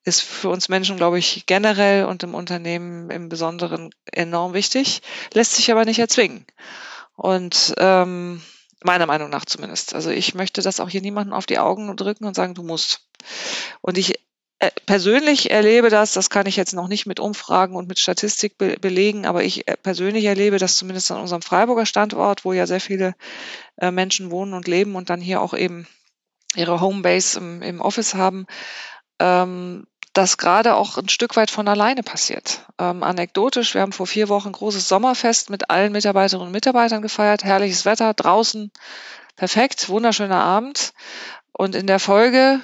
ist für uns Menschen, glaube ich, generell und im Unternehmen im Besonderen enorm wichtig, lässt sich aber nicht erzwingen. Und ähm, meiner Meinung nach zumindest. Also ich möchte das auch hier niemanden auf die Augen drücken und sagen, du musst. Und ich persönlich erlebe das, das kann ich jetzt noch nicht mit Umfragen und mit Statistik be belegen, aber ich äh, persönlich erlebe das zumindest an unserem Freiburger Standort, wo ja sehr viele äh, Menschen wohnen und leben und dann hier auch eben ihre Homebase im, im Office haben, ähm, das gerade auch ein Stück weit von alleine passiert. Ähm, anekdotisch, wir haben vor vier Wochen ein großes Sommerfest mit allen Mitarbeiterinnen und Mitarbeitern gefeiert, herrliches Wetter, draußen, perfekt, wunderschöner Abend. Und in der Folge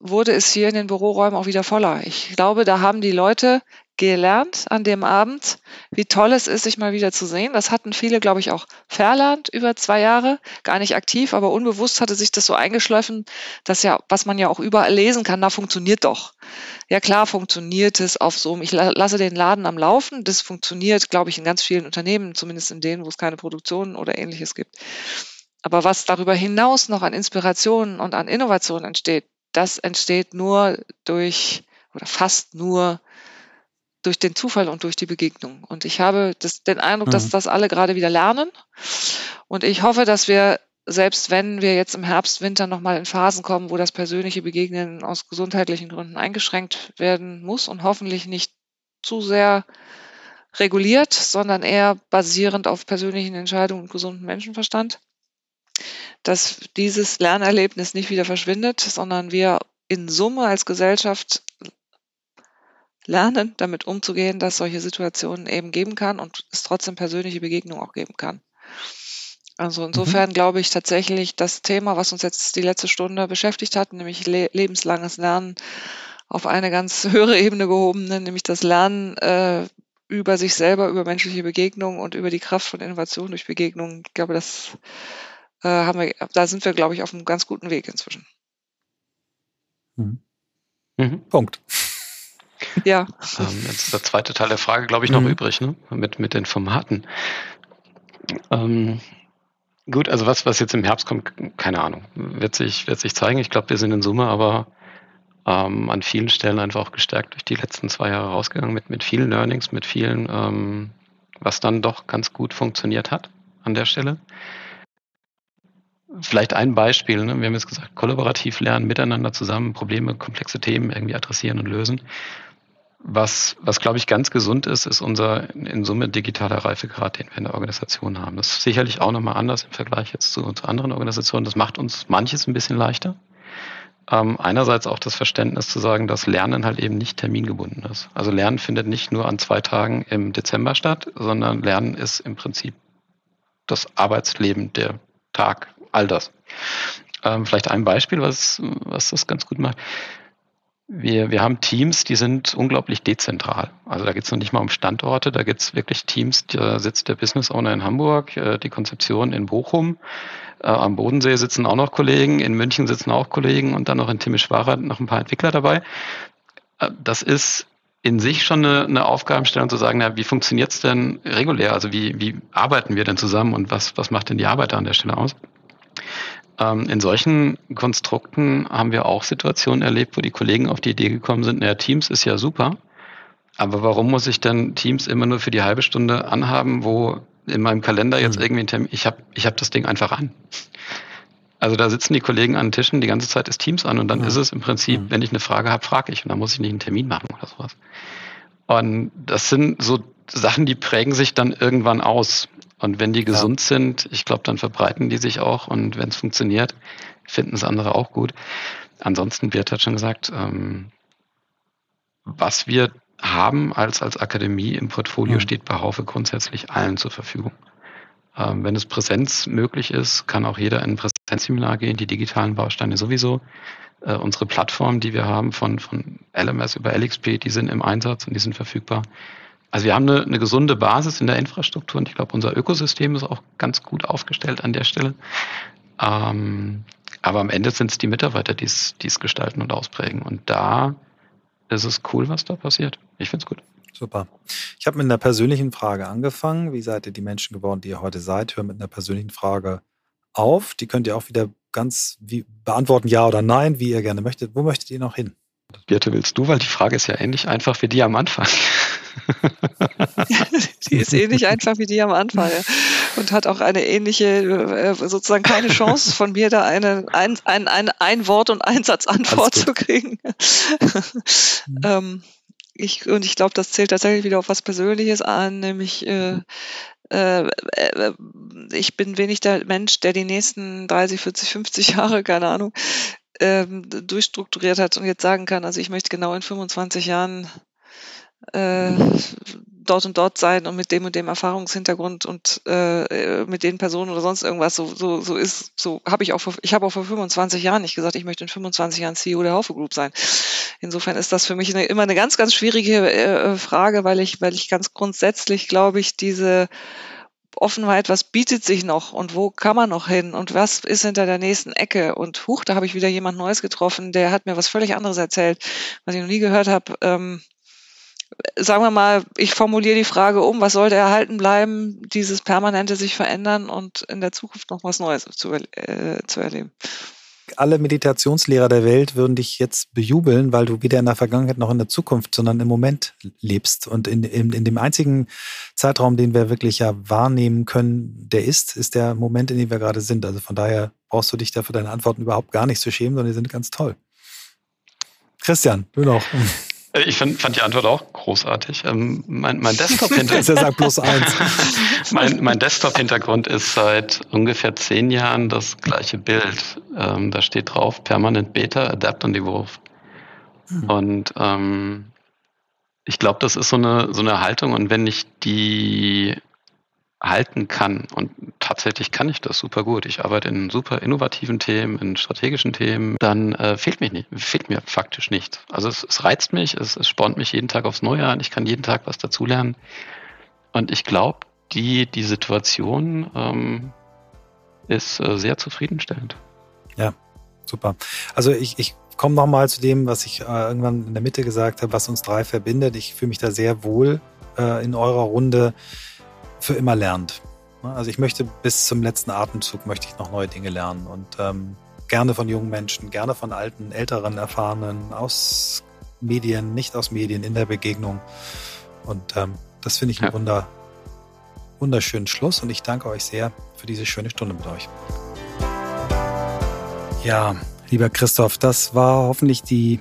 wurde es hier in den Büroräumen auch wieder voller. Ich glaube, da haben die Leute gelernt an dem Abend, wie toll es ist, sich mal wieder zu sehen. Das hatten viele, glaube ich, auch verlernt über zwei Jahre, gar nicht aktiv, aber unbewusst hatte sich das so eingeschliffen, dass ja, was man ja auch überall lesen kann, da funktioniert doch. Ja klar, funktioniert es auf so, ich lasse den Laden am Laufen. Das funktioniert, glaube ich, in ganz vielen Unternehmen, zumindest in denen, wo es keine Produktion oder ähnliches gibt. Aber was darüber hinaus noch an Inspirationen und an Innovationen entsteht, das entsteht nur durch oder fast nur durch den Zufall und durch die Begegnung. Und ich habe das, den Eindruck, mhm. dass das alle gerade wieder lernen. Und ich hoffe, dass wir, selbst wenn wir jetzt im Herbst, Winter nochmal in Phasen kommen, wo das persönliche Begegnen aus gesundheitlichen Gründen eingeschränkt werden muss und hoffentlich nicht zu sehr reguliert, sondern eher basierend auf persönlichen Entscheidungen und gesundem Menschenverstand, dass dieses Lernerlebnis nicht wieder verschwindet, sondern wir in Summe als Gesellschaft lernen, damit umzugehen, dass solche Situationen eben geben kann und es trotzdem persönliche Begegnungen auch geben kann. Also insofern mhm. glaube ich tatsächlich, das Thema, was uns jetzt die letzte Stunde beschäftigt hat, nämlich le lebenslanges Lernen auf eine ganz <laughs> höhere Ebene gehoben, nämlich das Lernen äh, über sich selber, über menschliche Begegnungen und über die Kraft von Innovation durch Begegnungen. Ich glaube, das äh, haben wir, da sind wir, glaube ich, auf einem ganz guten Weg inzwischen. Mhm. Mhm. Punkt. Ja. Ähm, jetzt ist der zweite Teil der Frage, glaube ich, noch mhm. übrig, ne? Mit, mit den Formaten. Ähm, gut, also was, was jetzt im Herbst kommt, keine Ahnung. Wird sich, wird sich zeigen. Ich glaube, wir sind in Summe aber ähm, an vielen Stellen einfach auch gestärkt durch die letzten zwei Jahre rausgegangen mit, mit vielen Learnings, mit vielen, ähm, was dann doch ganz gut funktioniert hat an der Stelle. Vielleicht ein Beispiel, ne? wir haben jetzt gesagt, kollaborativ lernen, miteinander zusammen Probleme, komplexe Themen irgendwie adressieren und lösen. Was, was glaube ich ganz gesund ist, ist unser in Summe digitaler Reifegrad, den wir in der Organisation haben. Das ist sicherlich auch nochmal anders im Vergleich jetzt zu, zu anderen Organisationen. Das macht uns manches ein bisschen leichter. Ähm, einerseits auch das Verständnis zu sagen, dass Lernen halt eben nicht termingebunden ist. Also Lernen findet nicht nur an zwei Tagen im Dezember statt, sondern Lernen ist im Prinzip das Arbeitsleben, der Tag, all das. Ähm, vielleicht ein Beispiel, was, was das ganz gut macht. Wir, wir haben Teams, die sind unglaublich dezentral. Also da geht es noch nicht mal um Standorte, da geht es wirklich Teams, da sitzt der Business Owner in Hamburg, äh, die Konzeption in Bochum, äh, am Bodensee sitzen auch noch Kollegen, in München sitzen auch Kollegen und dann noch in Timișoara noch ein paar Entwickler dabei. Äh, das ist in sich schon eine, eine Aufgabenstellung zu sagen, na, wie funktioniert es denn regulär? Also wie, wie arbeiten wir denn zusammen und was, was macht denn die Arbeit an der Stelle aus? Ähm, in solchen Konstrukten haben wir auch Situationen erlebt, wo die Kollegen auf die Idee gekommen sind, naja, Teams ist ja super, aber warum muss ich denn Teams immer nur für die halbe Stunde anhaben, wo in meinem Kalender jetzt mhm. irgendwie ein Termin, ich habe ich hab das Ding einfach an. Also da sitzen die Kollegen an den Tischen, die ganze Zeit ist Teams an und dann ja. ist es im Prinzip, wenn ich eine Frage habe, frage ich und dann muss ich nicht einen Termin machen oder sowas. Und das sind so Sachen, die prägen sich dann irgendwann aus. Und wenn die gesund ja. sind, ich glaube, dann verbreiten die sich auch und wenn es funktioniert, finden es andere auch gut. Ansonsten, Bert hat schon gesagt, ähm, was wir haben als, als Akademie im Portfolio mhm. steht bei Haufe grundsätzlich allen zur Verfügung. Ähm, wenn es Präsenz möglich ist, kann auch jeder in ein Präsenzseminar gehen, die digitalen Bausteine sowieso. Äh, unsere Plattformen, die wir haben von, von LMS über LXP, die sind im Einsatz und die sind verfügbar. Also wir haben eine, eine gesunde Basis in der Infrastruktur und ich glaube, unser Ökosystem ist auch ganz gut aufgestellt an der Stelle. Ähm, aber am Ende sind es die Mitarbeiter, die es gestalten und ausprägen. Und da ist es cool, was da passiert. Ich finde es gut. Super. Ich habe mit einer persönlichen Frage angefangen. Wie seid ihr die Menschen geworden, die ihr heute seid? Hör mit einer persönlichen Frage auf. Die könnt ihr auch wieder ganz wie, beantworten, ja oder nein, wie ihr gerne möchtet. Wo möchtet ihr noch hin? Birte, willst du? Weil die Frage ist ja ähnlich einfach wie die am Anfang. <laughs> die ist ähnlich einfach wie die am Anfang und hat auch eine ähnliche, äh, sozusagen keine Chance von mir, da eine, ein, ein, ein, ein Wort und ein Satz Antwort zu kriegen. Mhm. ähm, ich, und ich glaube, das zählt tatsächlich wieder auf was Persönliches an, nämlich äh, äh, äh, ich bin wenig der Mensch, der die nächsten 30, 40, 50 Jahre, keine Ahnung, ähm, durchstrukturiert hat und jetzt sagen kann, also ich möchte genau in 25 Jahren äh, dort und dort sein und mit dem und dem Erfahrungshintergrund und äh, mit den Personen oder sonst irgendwas. So so so ist so habe ich auch vor, ich habe auch vor 25 Jahren nicht gesagt ich möchte in 25 Jahren CEO der Haufe Group sein. Insofern ist das für mich eine, immer eine ganz ganz schwierige äh, Frage weil ich weil ich ganz grundsätzlich glaube ich diese Offenheit, was bietet sich noch und wo kann man noch hin und was ist hinter der nächsten Ecke? Und huch, da habe ich wieder jemand Neues getroffen, der hat mir was völlig anderes erzählt, was ich noch nie gehört habe. Ähm, sagen wir mal, ich formuliere die Frage um, was sollte erhalten bleiben, dieses permanente sich verändern und in der Zukunft noch was Neues zu, äh, zu erleben. Alle Meditationslehrer der Welt würden dich jetzt bejubeln, weil du weder in der Vergangenheit noch in der Zukunft, sondern im Moment lebst. Und in, in, in dem einzigen Zeitraum, den wir wirklich ja wahrnehmen können, der ist, ist der Moment, in dem wir gerade sind. Also von daher brauchst du dich dafür deine Antworten überhaupt gar nicht zu schämen, sondern die sind ganz toll. Christian, du noch. Äh, ich find, fand die Antwort auch großartig. Ähm, mein, mein Desktop-Hintergrund. <laughs> <laughs> Desktop-Hintergrund ist seit ungefähr zehn Jahren das gleiche Bild. Ähm, da steht drauf Permanent Beta, Adapt und Evolve. Mhm. Und ähm, ich glaube, das ist so eine, so eine Haltung. Und wenn ich die halten kann. Und tatsächlich kann ich das super gut. Ich arbeite in super innovativen Themen, in strategischen Themen. Dann äh, fehlt mich nicht, fehlt mir faktisch nichts. Also es, es reizt mich, es, es spornt mich jeden Tag aufs Neue an. Ich kann jeden Tag was dazulernen. Und ich glaube, die, die Situation ähm, ist äh, sehr zufriedenstellend. Ja, super. Also ich, ich komme nochmal zu dem, was ich äh, irgendwann in der Mitte gesagt habe, was uns drei verbindet. Ich fühle mich da sehr wohl äh, in eurer Runde für immer lernt. Also ich möchte bis zum letzten Atemzug möchte ich noch neue Dinge lernen und ähm, gerne von jungen Menschen, gerne von alten, älteren, erfahrenen, aus Medien, nicht aus Medien, in der Begegnung. Und ähm, das finde ich einen ja. wunder, wunderschönen Schluss und ich danke euch sehr für diese schöne Stunde mit euch. Ja, lieber Christoph, das war hoffentlich die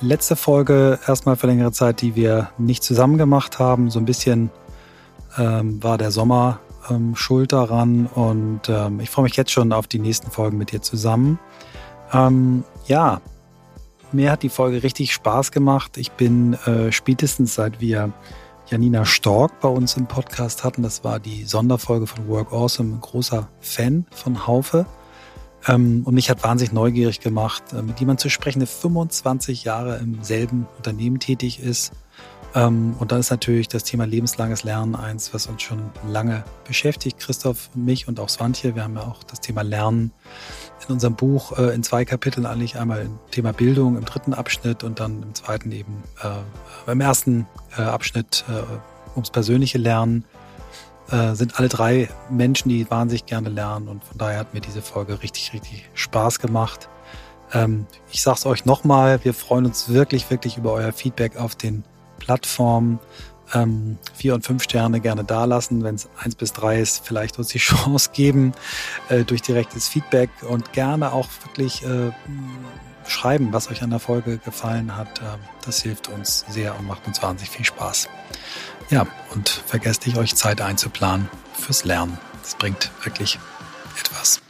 letzte Folge erstmal für längere Zeit, die wir nicht zusammen gemacht haben. So ein bisschen ähm, war der Sommer ähm, schuld daran und ähm, ich freue mich jetzt schon auf die nächsten Folgen mit dir zusammen. Ähm, ja, mir hat die Folge richtig Spaß gemacht. Ich bin äh, spätestens seit wir Janina Stork bei uns im Podcast hatten, das war die Sonderfolge von Work Awesome, ein großer Fan von Haufe. Ähm, und mich hat wahnsinnig neugierig gemacht, äh, mit jemandem zu sprechen, der 25 Jahre im selben Unternehmen tätig ist. Ähm, und dann ist natürlich das Thema lebenslanges Lernen eins, was uns schon lange beschäftigt. Christoph mich und auch Swantje, wir haben ja auch das Thema Lernen in unserem Buch äh, in zwei Kapiteln eigentlich einmal im Thema Bildung im dritten Abschnitt und dann im zweiten eben äh, im ersten äh, Abschnitt äh, ums persönliche Lernen äh, sind alle drei Menschen, die wahnsinnig gerne lernen und von daher hat mir diese Folge richtig, richtig Spaß gemacht. Ähm, ich sag's euch nochmal, wir freuen uns wirklich, wirklich über euer Feedback auf den Plattformen. Ähm, vier und fünf Sterne gerne dalassen. Wenn es eins bis drei ist, vielleicht uns die <laughs> Chance geben äh, durch direktes Feedback und gerne auch wirklich äh, schreiben, was euch an der Folge gefallen hat. Äh, das hilft uns sehr und macht uns wahnsinnig viel Spaß. Ja, und vergesst nicht, euch Zeit einzuplanen fürs Lernen. Das bringt wirklich etwas.